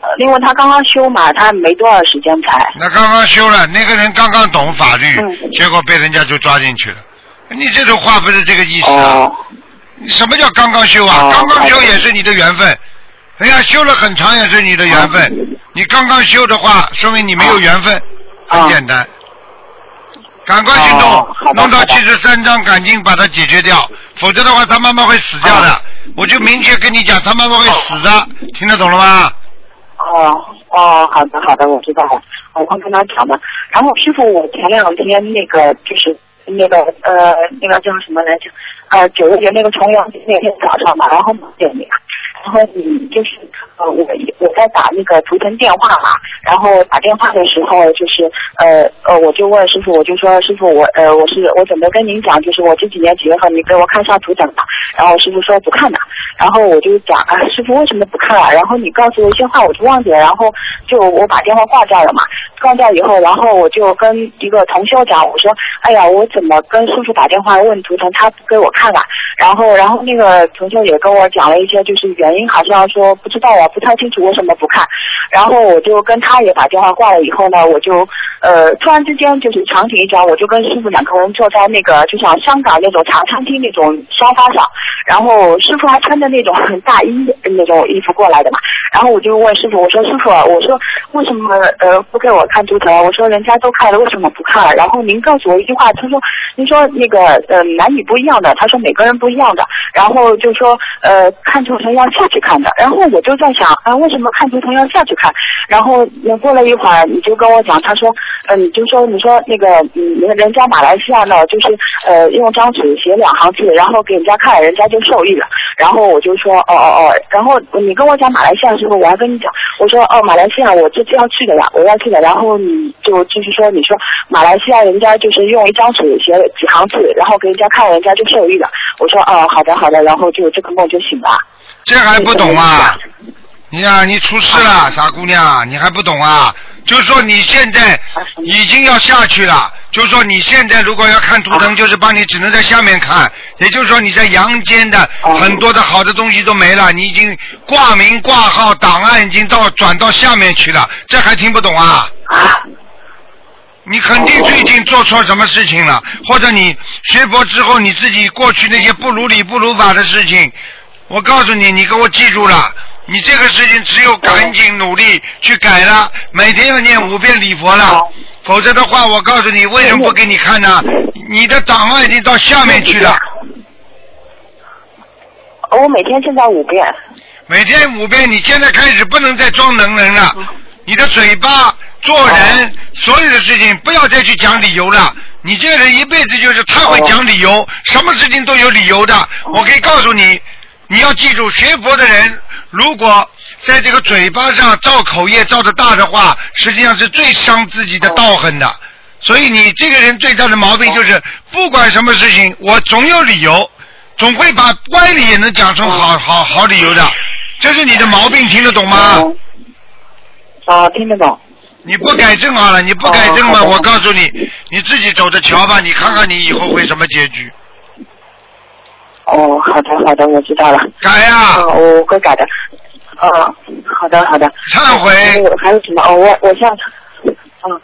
呃，因为他刚刚修嘛，他没多少时间才。那刚刚修了，那个人刚刚懂法律，嗯结果被人家就抓进去了。你这种话不是这个意思啊？哦什么叫刚刚修啊？哦刚刚修也是你的缘分，人家修了很长也是你的缘分。你刚刚修的话，说明你没有缘分，哦很简单。赶快去弄，哦好的好的弄到七十三章，赶紧把它解决掉，否则的话他妈妈会死掉的。我就明确跟你讲，他妈妈会死的，听得懂了吗？哦哦，好的好的，我知道了，我会跟他讲的。然后师傅，我前两天那个就是那个呃那个叫什么来着？呃九月节那个重阳节那天早上嘛，然后梦见你，然后你就是呃我我在打那个图腾电话嘛，然后打电话的时候就是呃呃我就问师傅，我就说师傅我呃我是我怎么跟您讲，就是我这几年几月份你给我看一下图腾吧，然后师傅说不看的，然后我就讲啊师傅为什么不看啊？然后你告诉我一些话我就忘记了，然后就我把电话挂掉了嘛，挂掉以后，然后我就跟一个同修讲，我说哎呀我怎么跟师傅打电话问图腾，他不给我看了，然后然后那个同修也跟我讲了一些就是原因，好像说不知道啊，不太清楚为什么不看，然后我就跟他也把电话挂了以后呢，我就呃突然之间就是场景一转，我就跟师傅两个人坐在那个就像香港那种茶餐厅那种沙发上，然后师傅还穿着那种大衣那种衣服过来的嘛，然后我就问师傅，我说师傅，我说为什么呃不给我看图腾？我说人家都看了，为什么不看？然后您告诉我一句话，他说您说那个呃男女不一样的，他说每个人不一样的，然后就说呃看图腾要下去看的，然后我就在想啊为什么看图腾要下去看？然后那过了一会儿你就跟我讲，他说嗯、你就说你说那个嗯人家马来西亚呢就是呃用张纸写两行字，然后给人家看，人家就受益了。然后我就说哦哦哦，然后你跟我讲马来西亚的时候，我还跟你讲，我说哦马来西亚我这次要去的呀，我要去的。然后你就就是说你说马来西亚人家就是用一张纸写几行字，然后给人家看，人家就受益了。我说哦好的好的，然后就这个梦就醒了。这还不懂啊？你呀、你出事了，傻姑娘，你还不懂啊？就是说你现在已经要下去了，就是说你现在如果要看图腾，就是帮你只能在下面看，也就是说你在阳间的很多的好的东西都没了，你已经挂名挂号档案已经到转到下面去了，这还听不懂啊？你肯定最近做错什么事情了，或者你学佛之后你自己过去那些不如理不如法的事情，我告诉你，你给我记住了，你这个事情只有赶紧努力去改了，每天要念五遍礼佛了，否则的话，我告诉你，为什么不给你看呢？你的档案已经到下面去了，我每天现在五遍。每天五遍，你现在开始不能再装能人了，你的嘴巴、做人、所有的事情不要再去讲理由了。你这个人一辈子就是太会讲理由，什么事情都有理由的。我可以告诉你，你要记住，学佛的人如果在这个嘴巴上造口业造的大的话，实际上是最伤自己的道行的。所以你这个人最大的毛病就是，不管什么事情，我总有理由，总会把歪理也能讲成好好好理由的。这是你的毛病，听得懂吗？啊，听得懂。你不改正好了，你不改正嘛，我告诉你，你自己走着瞧吧，你看看你以后会什么结局。哦，好的好的，我知道了。改呀、哦，我会改的。嗯，好的好的。忏悔还有还有什么？哦，我我下次。嗯。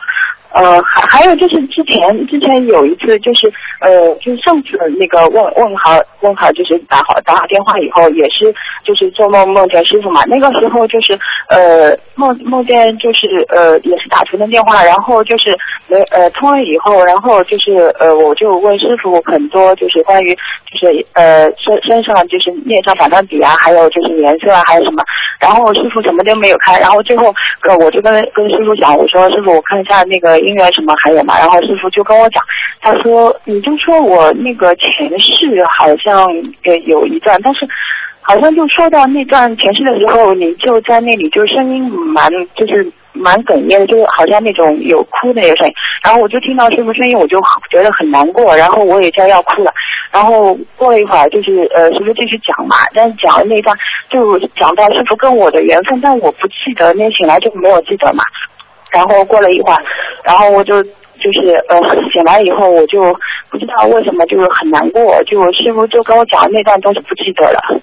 呃，还还有就是之前之前有一次就是呃，就是上次那个问问好问好就是打好打好电话以后也是就是做梦梦见师傅嘛，那个时候就是呃梦梦见就是呃也是打图腾电话，然后就是没呃通了以后，然后就是呃我就问师傅很多就是关于就是呃身身上就是面上反弹笔啊，还有就是颜色啊，还有什么，然后师傅什么都没有开，然后最后呃我就跟跟师傅讲，我说师傅我看一下那个姻缘什么还有嘛，然后师傅就跟我讲，他说你就说我那个前世好像呃有一段，但是。好像就说到那段前世的时候，你就在那里，就声音蛮就是蛮哽咽的，就好像那种有哭的那个声音。然后我就听到师傅声音，我就觉得很难过，然后我也就要哭了。然后过了一会儿，就是呃师傅继续讲嘛，但是讲的那段就讲到师傅跟我的缘分，但我不记得，那醒来就没有记得嘛。然后过了一会儿，然后我就就是呃醒来以后，我就不知道为什么就是很难过，就师傅就跟我讲的那段东西不记得了。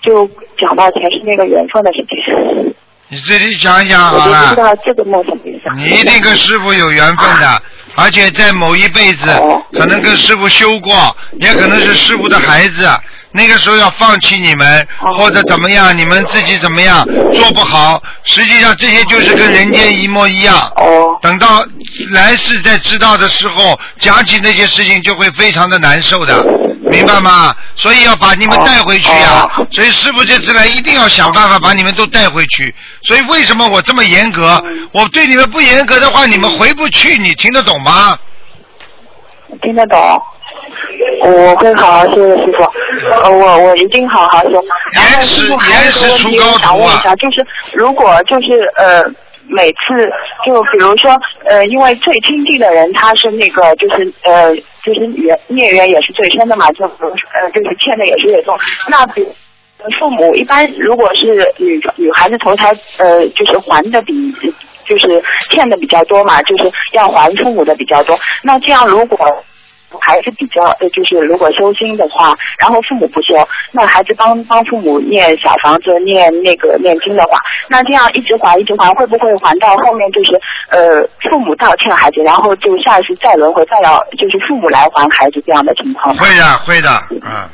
就讲到前世那个缘分的事情，你自己想一想我就不好了知。道这个梦什么意思。你一定跟师傅有缘分的，而且在某一辈子可能跟师傅修过，也可能是师傅的孩子。那个时候要放弃你们，或者怎么样，你们自己怎么样做不好，实际上这些就是跟人间一模一样。等到来世再知道的时候讲起那些事情就会非常的难受的，明白吗？所以要把你们带回去呀、所以师傅这次来一定要想办法把你们都带回去。所以为什么我这么严格？我对你们不严格的话，你们回不去，你听得懂吗？听得懂。我会好好谢谢，师傅。呃，我我一定好好修。然后师傅还有一个问题，我想问一下，就是如果就是呃。每次就比如说，呃，因为最亲近的人他是那个，就是呃，就是缘孽缘也是最深的嘛，就呃，就是欠的也是最重。那比父母一般如果是女女孩子投胎，呃，就是还的比就是欠的比较多嘛，就是要还父母的比较多。那这样如果还是比较呃，就是如果修心的话，然后父母不修，那孩子帮帮父母念小房子、念那个念经的话，那这样一直还一直还，会不会还到后面就是呃父母道歉孩子，然后就下一次再轮回再要就是父母来还孩子这样的情况？会的，会的，嗯。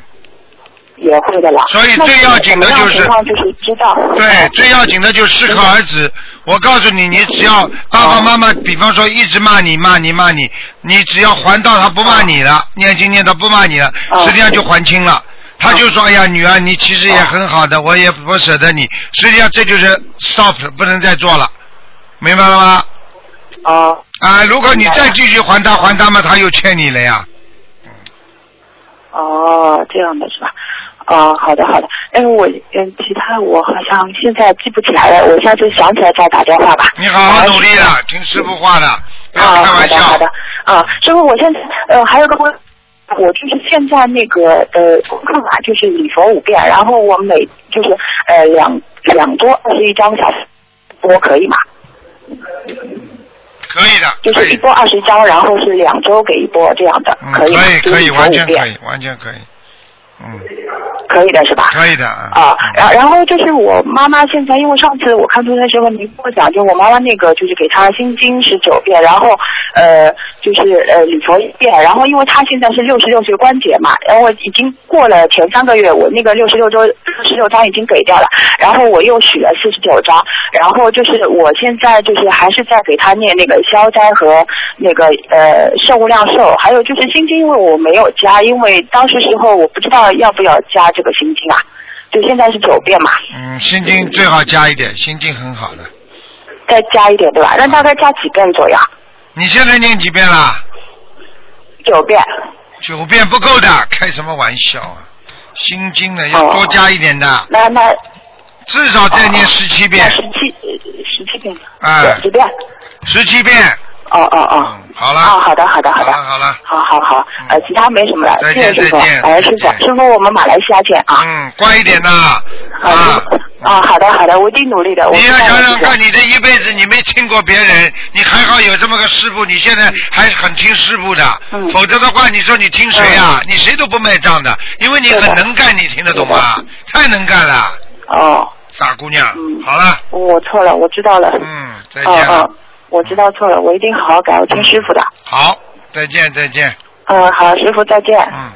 也会的啦。所以最要紧的就是，就是知道。对，最要紧的就是适可而止。我告诉你，你只要爸爸妈妈，比方说一直骂你、骂你、骂你，你只要还到他不骂你了，念经念到不骂你了，实际上就还清了。他就说：“哎呀，女儿，你其实也很好的，我也不舍得你。”实际上这就是 stop，不能再做了，明白了吗？啊。啊，如果你再继续还他还他嘛，他又欠你了呀。哦，这样的是吧？哦，好的好的。哎，我嗯，其他我好像现在记不起来了，我下次想起来再打电话吧。你好好努力了，听师傅话的，不要开玩笑。好的好的。啊，师傅，我现在呃还有个问，我就是现在那个呃功课嘛，就是礼佛五遍，然后我每就是呃两两多二十一张小时，我可以吗？可以的，就是一波二十张，然后是两周给一波这样的，嗯、可以吗？可以可以，完全可以，完全可以。嗯，可以的是吧？可以的啊。啊，然然后就是我妈妈现在，因为上次我看图的时候，您跟我讲，就我妈妈那个就是给她心经是九遍，然后呃就是呃礼佛一遍，然后因为她现在是六十六岁关节嘛，然后已经过了前三个月，我那个六十六周十六张已经给掉了，然后我又许了四十九张，然后就是我现在就是还是在给她念那个消灾和那个呃圣无量寿，还有就是心经，因为我没有加，因为当时时候我不知道要不要加这个心经啊，就现在是九遍嘛。嗯，心经最好加一点，心经很好的。再加一点对吧？那大概加几遍左右？你现在念几遍啦？九遍。九遍不够的，开什么玩笑啊！心经呢要多加一点的。那那至少再念十七遍。十七十七遍。哎。几遍？十七遍。哦哦哦。好了。哦，好的好的好的。好了好了。好好好，呃，其他没什么了，再见再见感恩师傅，师傅我们马来西亚见啊。嗯，乖一点呐。啊。啊，好的好的，我一定努力的。你要想想看，你这一辈子你没听过别人，你还好有这么个师傅，你现在还很听师傅的，嗯否则的话，你说你听谁呀、你谁都不卖账的，因为你很能干，你听得懂吗？太能干了。哦。傻姑娘，好了，我错了，我知道了。嗯，再嗯见我知道错了，我一定好好改，我听师傅的。好，再见再见。嗯，好，师傅再见。嗯。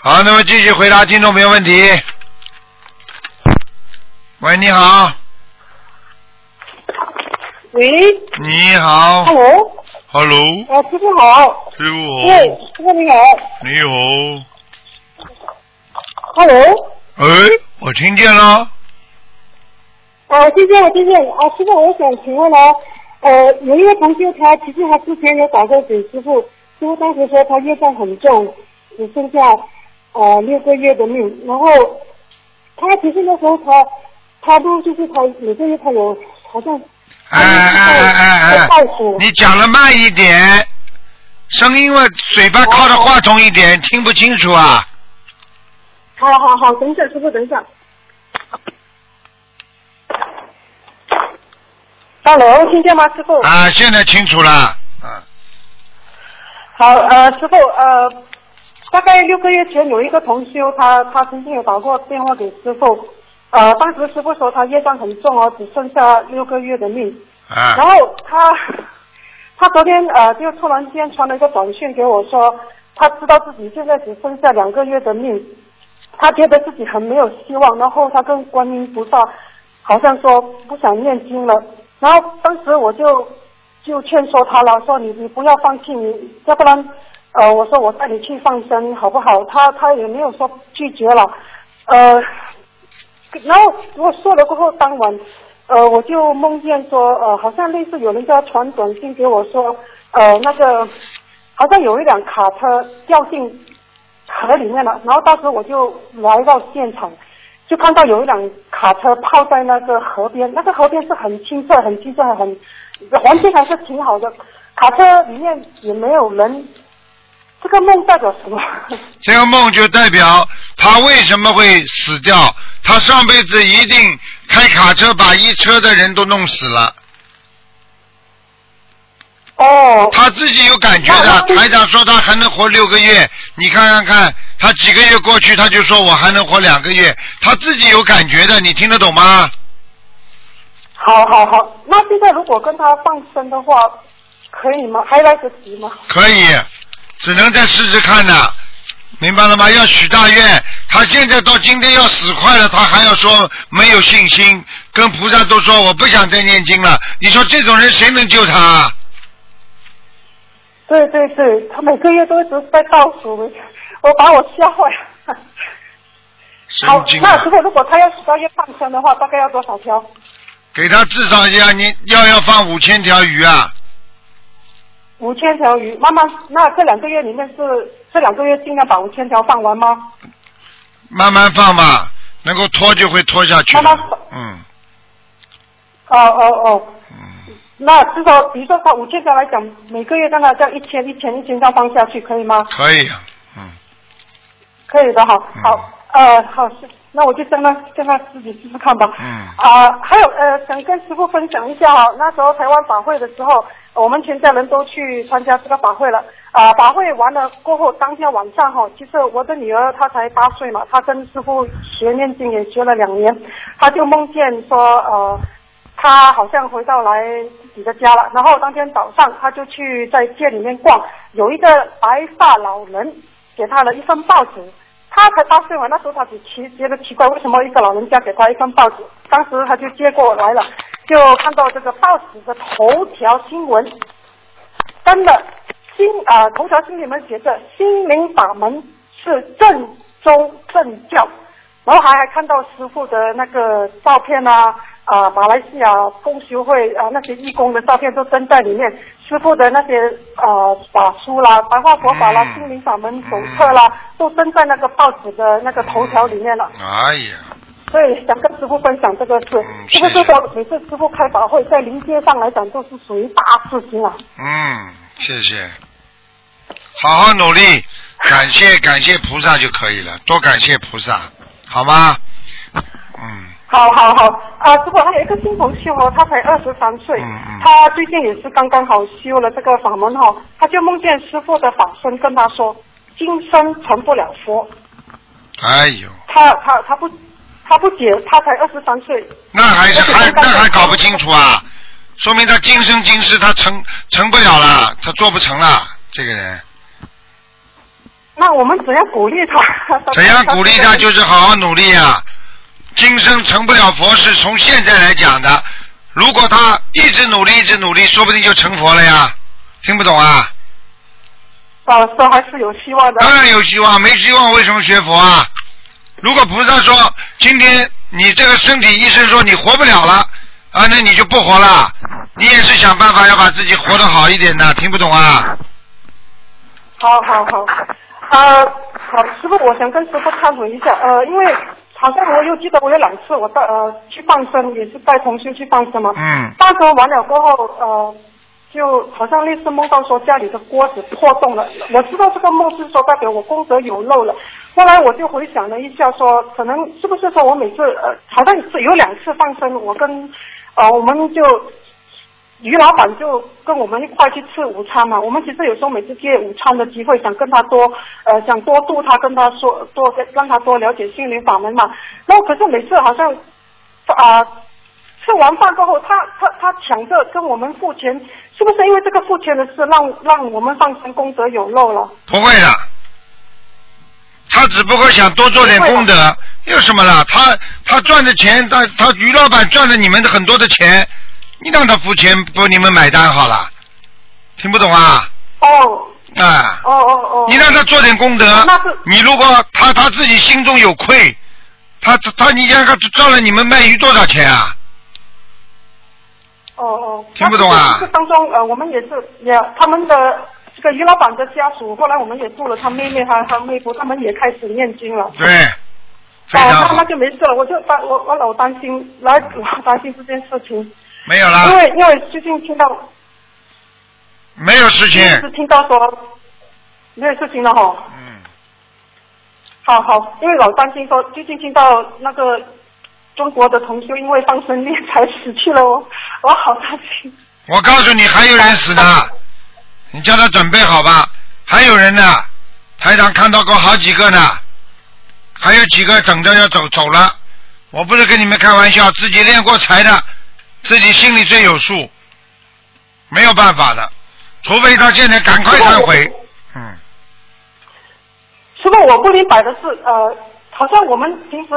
好，那么继续回答听众朋友问题。喂，你好，喂你好，Hello，，Hello，啊，师傅好。师傅好，对，师傅你好。你好，Hello，哎，我听见了，啊，谢谢，谢谢。啊，师傅，我想请问呢，呃，有一位同学他其实他之前有打过给师傅，师傅当时说他业障很重，只剩下呃六个月的命，然后他其实那时候他他都就是他每个月他有好像哎哎哎哎哎，你讲的慢一点，声音嘛，嘴巴靠着话筒一点，听不清楚啊。好好好，等一下，师傅等一下。Hello，听见吗，师傅？啊，现在清楚了。啊好，呃，师傅，呃，大概六个月前有一个同修，他他曾经有打过电话给师傅，呃，当时师傅说他业障很重哦，只剩下六个月的命。啊。然后他 他昨天呃就突然间传了一个短信给我说，他知道自己现在只剩下两个月的命，他觉得自己很没有希望，然后他跟观音菩萨好像说不想念经了，然后当时我就就劝说他了，说你你不要放弃，你要不然呃我说我带你去放生好不好？他他也没有说拒绝了，呃，然后我说了过后当晚。呃，我就梦见说，呃，好像类似有人在传短信给我说，呃，那个好像有一辆卡车掉进河里面了，然后当时我就来到现场，就看到有一辆卡车泡在那个河边，那个河边是很清澈、很清澈、很环境还是挺好的，卡车里面也没有人。这个梦代表什么？这个梦就代表他为什么会死掉？他上辈子一定开卡车把一车的人都弄死了。哦。他自己有感觉的。台长说他还能活六个月，你看看看，他几个月过去，他就说我还能活两个月，他自己有感觉的，你听得懂吗？好好好，那现在如果跟他放生的话，可以吗？还来得及吗？可以。只能再试试看呢，明白了吗？要许大愿，他现在到今天要死快了，他还要说没有信心，跟菩萨都说我不想再念经了。你说这种人谁能救他？对对对，他每个月都一直在倒数，我把我吓坏了。好，那如果如果他要许大愿放生的话，大概要多少条？给他至少要你要要放五千条鱼啊。五千条鱼，妈妈，那这两个月里面是这两个月尽量把五千条放完吗？慢慢放吧，能够拖就会拖下去。慢慢放。嗯。哦哦哦。嗯。那至少，比如说他五千条来讲，每个月让他这样一千一千一千这样放下去，可以吗？可以。嗯。可以的，好，好，呃，好，那我就让他让他自己试试看吧。嗯。啊，还有呃，想跟师傅分享一下哈，那时候台湾法会的时候。我们全家人都去参加这个法会了啊！法会完了过后，当天晚上哈，其实我的女儿她才八岁嘛，她跟师傅学念经也学了两年，她就梦见说呃，她好像回到来自己的家了。然后当天早上，他就去在街里面逛，有一个白发老人给他了一份报纸。他才八岁嘛，那时候他就奇觉得奇怪，为什么一个老人家给他一份报纸？当时他就接过来了。就看到这个报纸的头条新闻，真的新啊头条新闻里面写着心灵法门是正宗正教，然后还还看到师傅的那个照片啊啊马来西亚公修会啊那些义工的照片都登在里面，师傅的那些啊法书啦白话佛法啦心灵法门手册啦都登在那个报纸的那个头条里面了。哎呀。所以，想跟师傅分享这个事，是不是说每次师傅开法会，在临界上来讲都是属于大事情啊？嗯，谢谢，好好努力，感谢感谢菩萨就可以了，多感谢菩萨，好吗？嗯。好好好，啊，师傅还有一个新同修哦，他才二十三岁，他最近也是刚刚好修了这个法门哈，他就梦见师傅的法身跟他说，今生成不了佛。哎呦。他他他不。他不解，他才二十三岁。那还是还那还搞不清楚啊？说明他今生今世他成成不了了，他做不成了，这个人。那我们怎样鼓励他？怎样鼓励他？就是好好努力啊！今生成不了佛是从现在来讲的，如果他一直努力，一直努力，说不定就成佛了呀！听不懂啊？啊，说还是有希望的。当然有希望，没希望为什么学佛啊？如果菩萨说今天你这个身体医生说你活不了了啊，那你就不活了。你也是想办法要把自己活得好一点的，听不懂啊？好好好，呃，好师傅，我想跟师傅探讨一下，呃，因为好像我又记得我有两次我带呃去放生，也是带同修去放生嘛。嗯。放生完了过后，呃，就好像类似梦到说家里的锅子破洞了。我知道这个梦是说代表我功德有漏了。后来我就回想了一下，说可能是不是说我每次呃，好像是有两次放生，我跟呃我们就于老板就跟我们一块去吃午餐嘛。我们其实有时候每次借午餐的机会，想跟他多呃想多度他，跟他说多让他多了解心灵法门嘛。然后可是每次好像啊吃完饭过后，他他他抢着跟我们付钱，是不是因为这个付钱的事让让我们放生功德有漏了？不会的。他只不过想多做点功德，有什么了？他他赚的钱，他他于老板赚了你们的很多的钱，你让他付钱，不你们买单好了，听不懂啊？哦啊，哦哦哦。你让他做点功德那是，你如果他他自己心中有愧，他他他你让他赚了你们卖鱼多少钱啊？哦哦。听不懂啊这当中呃，我们也是也他们的这个于老板的家属，后来我们也做了他妹妹和他妹夫，他们也开始念经了。对，非哦，那那，就没事了，我就担我我老担心，来老担心这件事情，没有啦因，为因为最近听到没有事情，是听到说没有事情了哈。嗯，好好，因为老担心说最近听到那个中国的同修因为放生念才死去了，哦。我好担心。我告诉你还有人死呢，你叫他准备好吧，还有人呢，台长看到过好几个呢，还有几个等着要走走了，我不是跟你们开玩笑，自己练过财的，自己心里最有数，没有办法的，除非他现在赶快忏悔，嗯，师傅，我不明白的是，呃，好像我们平时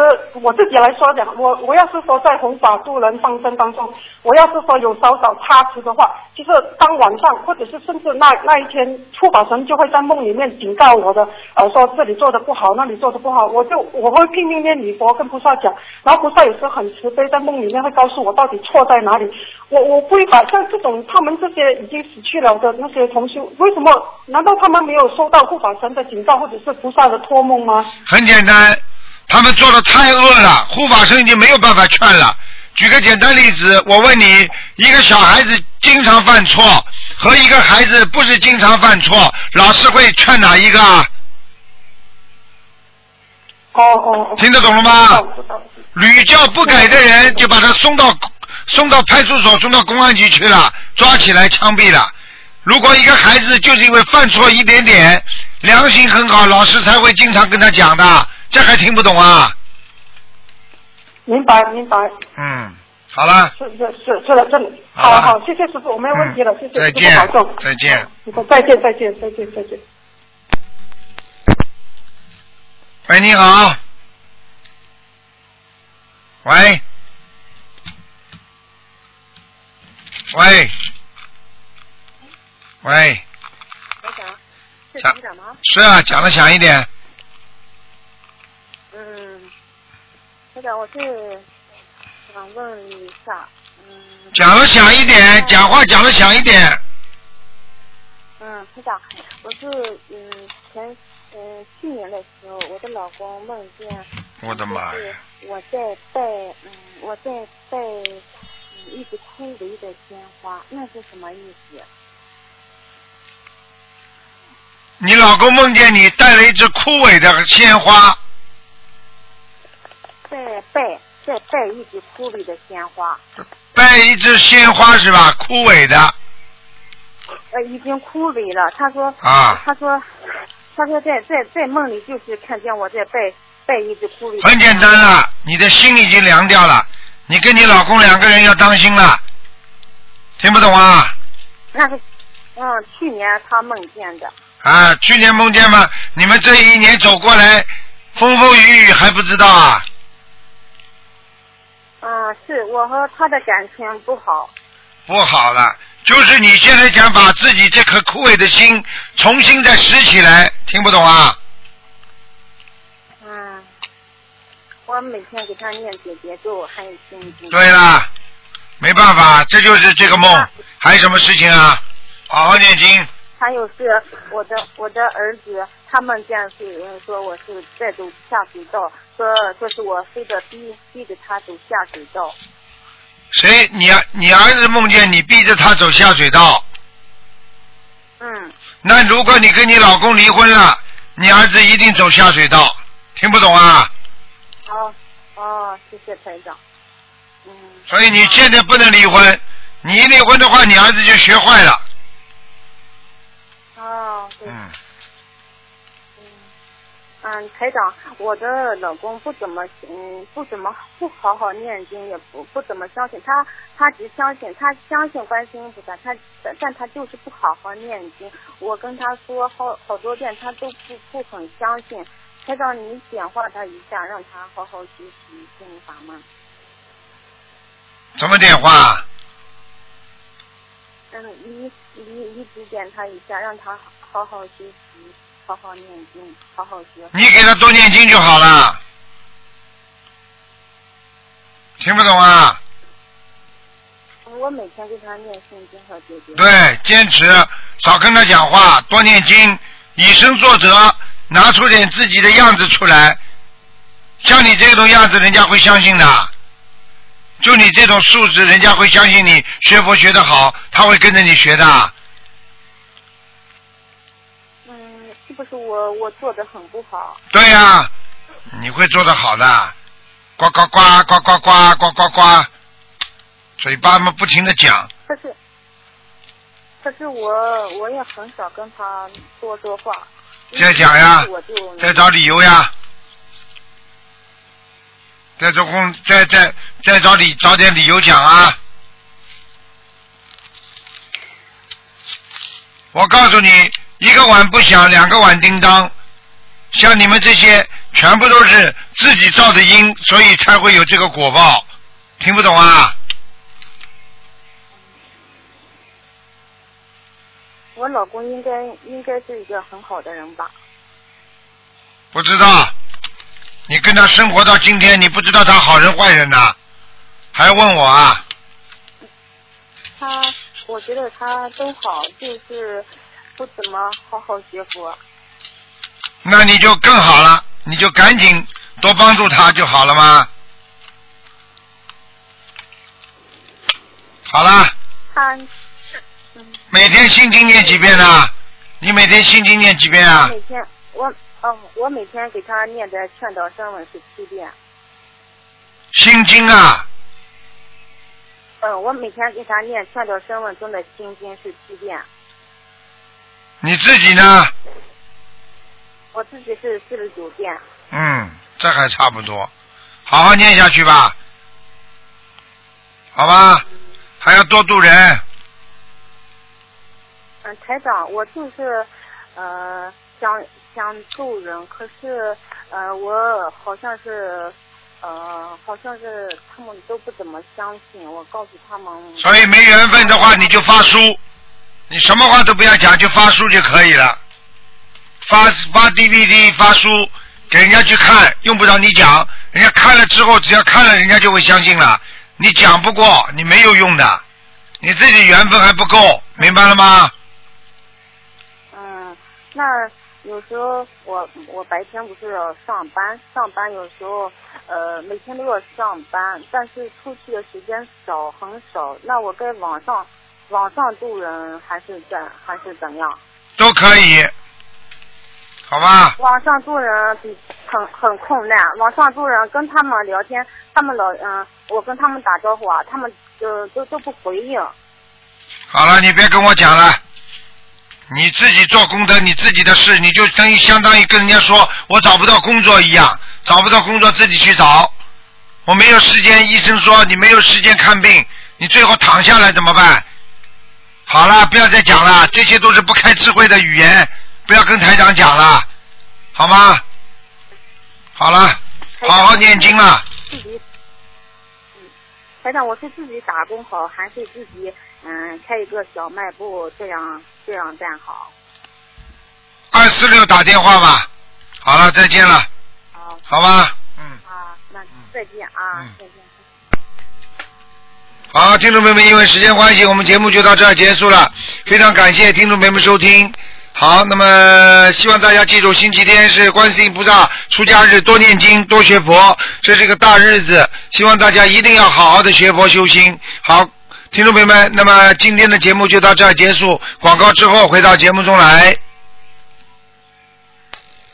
我自己来说讲，我我要是说在弘法度人方生当中，我要是说有稍稍差池的话，就是当晚上或者是甚至那那一天，护法神就会在梦里面警告我的，呃，说这里做的不好，那里做的不好，我就我会拼命念礼佛跟菩萨讲，然后菩萨有时候很慈悲，在梦里面会告诉我到底错在哪里。我我不明白，像这种他们这些已经死去了的那些同修，为什么？难道他们没有收到护法神的警告，或者是菩萨的托梦吗？很简单，他们做的太恶了，护法神已经没有办法劝了。举个简单例子，我问你，一个小孩子经常犯错和一个孩子不是经常犯错，老师会劝哪一个啊？哦哦哦。听得懂了吗屡教不改的人就把他送到送到派出所、送到公安局去了，抓起来枪毙了。如果一个孩子就是因为犯错一点点，良心很好，老师才会经常跟他讲的，这还听不懂啊？明白明白，嗯，好了，是是是是的，真的。好好好，谢谢师傅，我没有问题了，谢谢师再见傅保重。再见。师傅再见再见再见再见。喂，你好。喂。喂。喂，台长，是讲台长吗？是啊，讲的响一点。嗯，我是想问一下，嗯。讲的响一点，讲话讲的响一点。嗯，是长，我是嗯前嗯去年的时候，我的老公梦见，我的妈呀！我在带嗯我在带嗯一直枯萎的鲜花，那是什么意思？你老公梦见你带了一只枯萎的鲜花，在拜再拜一支枯萎的鲜花，拜一只鲜花是吧？枯萎的呃，已经枯萎了。他说，啊他说，他说在在在梦里就是看见我在拜拜一只枯萎。很简单了，你的心已经凉掉了。你跟你老公两个人要当心了，听不懂啊？那是，嗯，去年他梦见的。啊，去年梦见吗？你们这一年走过来，风风雨雨还不知道啊？嗯，是我和他的感情不好。不好了，就是你现在想把自己这颗枯萎的心重新再拾起来，听不懂啊？嗯，我每天给他念姐姐咒，还有心经。对啦，没办法，这就是这个梦，还有什么事情啊？好好念经。还有是我的我的儿子，他梦见是人说我是在走下水道，说说是我非得逼逼着他走下水道。谁？你儿你儿子梦见你逼着他走下水道？嗯。那如果你跟你老公离婚了，你儿子一定走下水道，听不懂啊？哦哦，谢谢台长。嗯。所以你现在不能离婚，你一离婚的话，你儿子就学坏了。哦，对。嗯。嗯，台长，我的老公不怎么嗯不怎么不好好念经，也不不怎么相信他，他只相信他相信观世音菩萨，他但但他就是不好好念经。我跟他说好好多遍，他都不不很相信。台长，你点化他一下，让他好好学习心灵法吗。怎么点化？嗯，你你你指点他一下，让他好好学习，好好念经，好好学。你给他多念经就好了。听不懂啊？我每天给他念圣经和姐姐。对，坚持，少跟他讲话，多念经，以身作则，拿出点自己的样子出来。像你这种样子，人家会相信的。就你这种素质，人家会相信你学佛学得好，他会跟着你学的。嗯，是不是我我做的很不好？对呀、你会做的好的。呱呱呱呱呱呱呱呱呱，嘴巴嘛不停的讲，可是，可是我我也很少跟他多说话。再讲呀再找理由呀，再找工，再再再找理找点理由讲啊。我告诉你，一个碗不响，两个碗叮当。像你们这些，全部都是自己造的因，所以才会有这个果报。听不懂啊？我老公应该应该是一个很好的人吧？不知道，你跟他生活到今天，你不知道他好人坏人呐？还要问我啊？他，我觉得他都好，就是不怎么好好学佛。那你就更好了，你就赶紧多帮助他就好了吗？好了，他每天心经念几遍呢？你每天心经念几遍啊每？天我哦，我每天给他念的劝导声文是七遍。心经啊，嗯，我每天给他念劝导声文中的心经是七遍，你自己呢？我自己是四十九遍。嗯，这还差不多，好好念下去吧，好吧？还要多度人，嗯，台长，我就是呃想想助人，可是呃我好像是呃好像是他们都不怎么相信，我告诉他们。所以没缘分的话，你就发书，你什么话都不要讲，就发书就可以了。发发 DVD 发书给人家去看，用不着你讲，人家看了之后，只要看了，人家就会相信了。你讲不过，你没有用的，你自己缘分还不够，明白了吗？嗯，那有时候我我白天不是要上班，上班有时候呃每天都要上班，但是出去的时间少很少。那我该网上网上渡人还是怎还是怎样？都可以，好吧？网上渡人比很很困难，网上渡人跟他们聊天，他们老嗯、我跟他们打招呼啊，他们就都都不回应。好了，你别跟我讲了，你自己做功德，你自己的事，你就等于相当于跟人家说我找不到工作一样，找不到工作自己去找，我没有时间，医生说你没有时间看病，你最后躺下来怎么办？好了，不要再讲了，这些都是不开智慧的语言，不要跟台长讲了，好吗？好了，好好念经了。台长，我是自己打工好，还是自己嗯开一个小卖部这样这样干好？二四六打电话吧。好了，再见了。好。好吧。嗯。啊，那再见啊，再见。好，听众朋友们，因为时间关系，我们节目就到这儿结束了。非常感谢听众朋友们收听。好，那么希望大家记住，星期天是观世音菩萨出家日，多念经，多学佛，这是一个大日子，希望大家一定要好好的学佛修心。好，听众朋友们，那么今天的节目就到这儿结束，广告之后回到节目中来。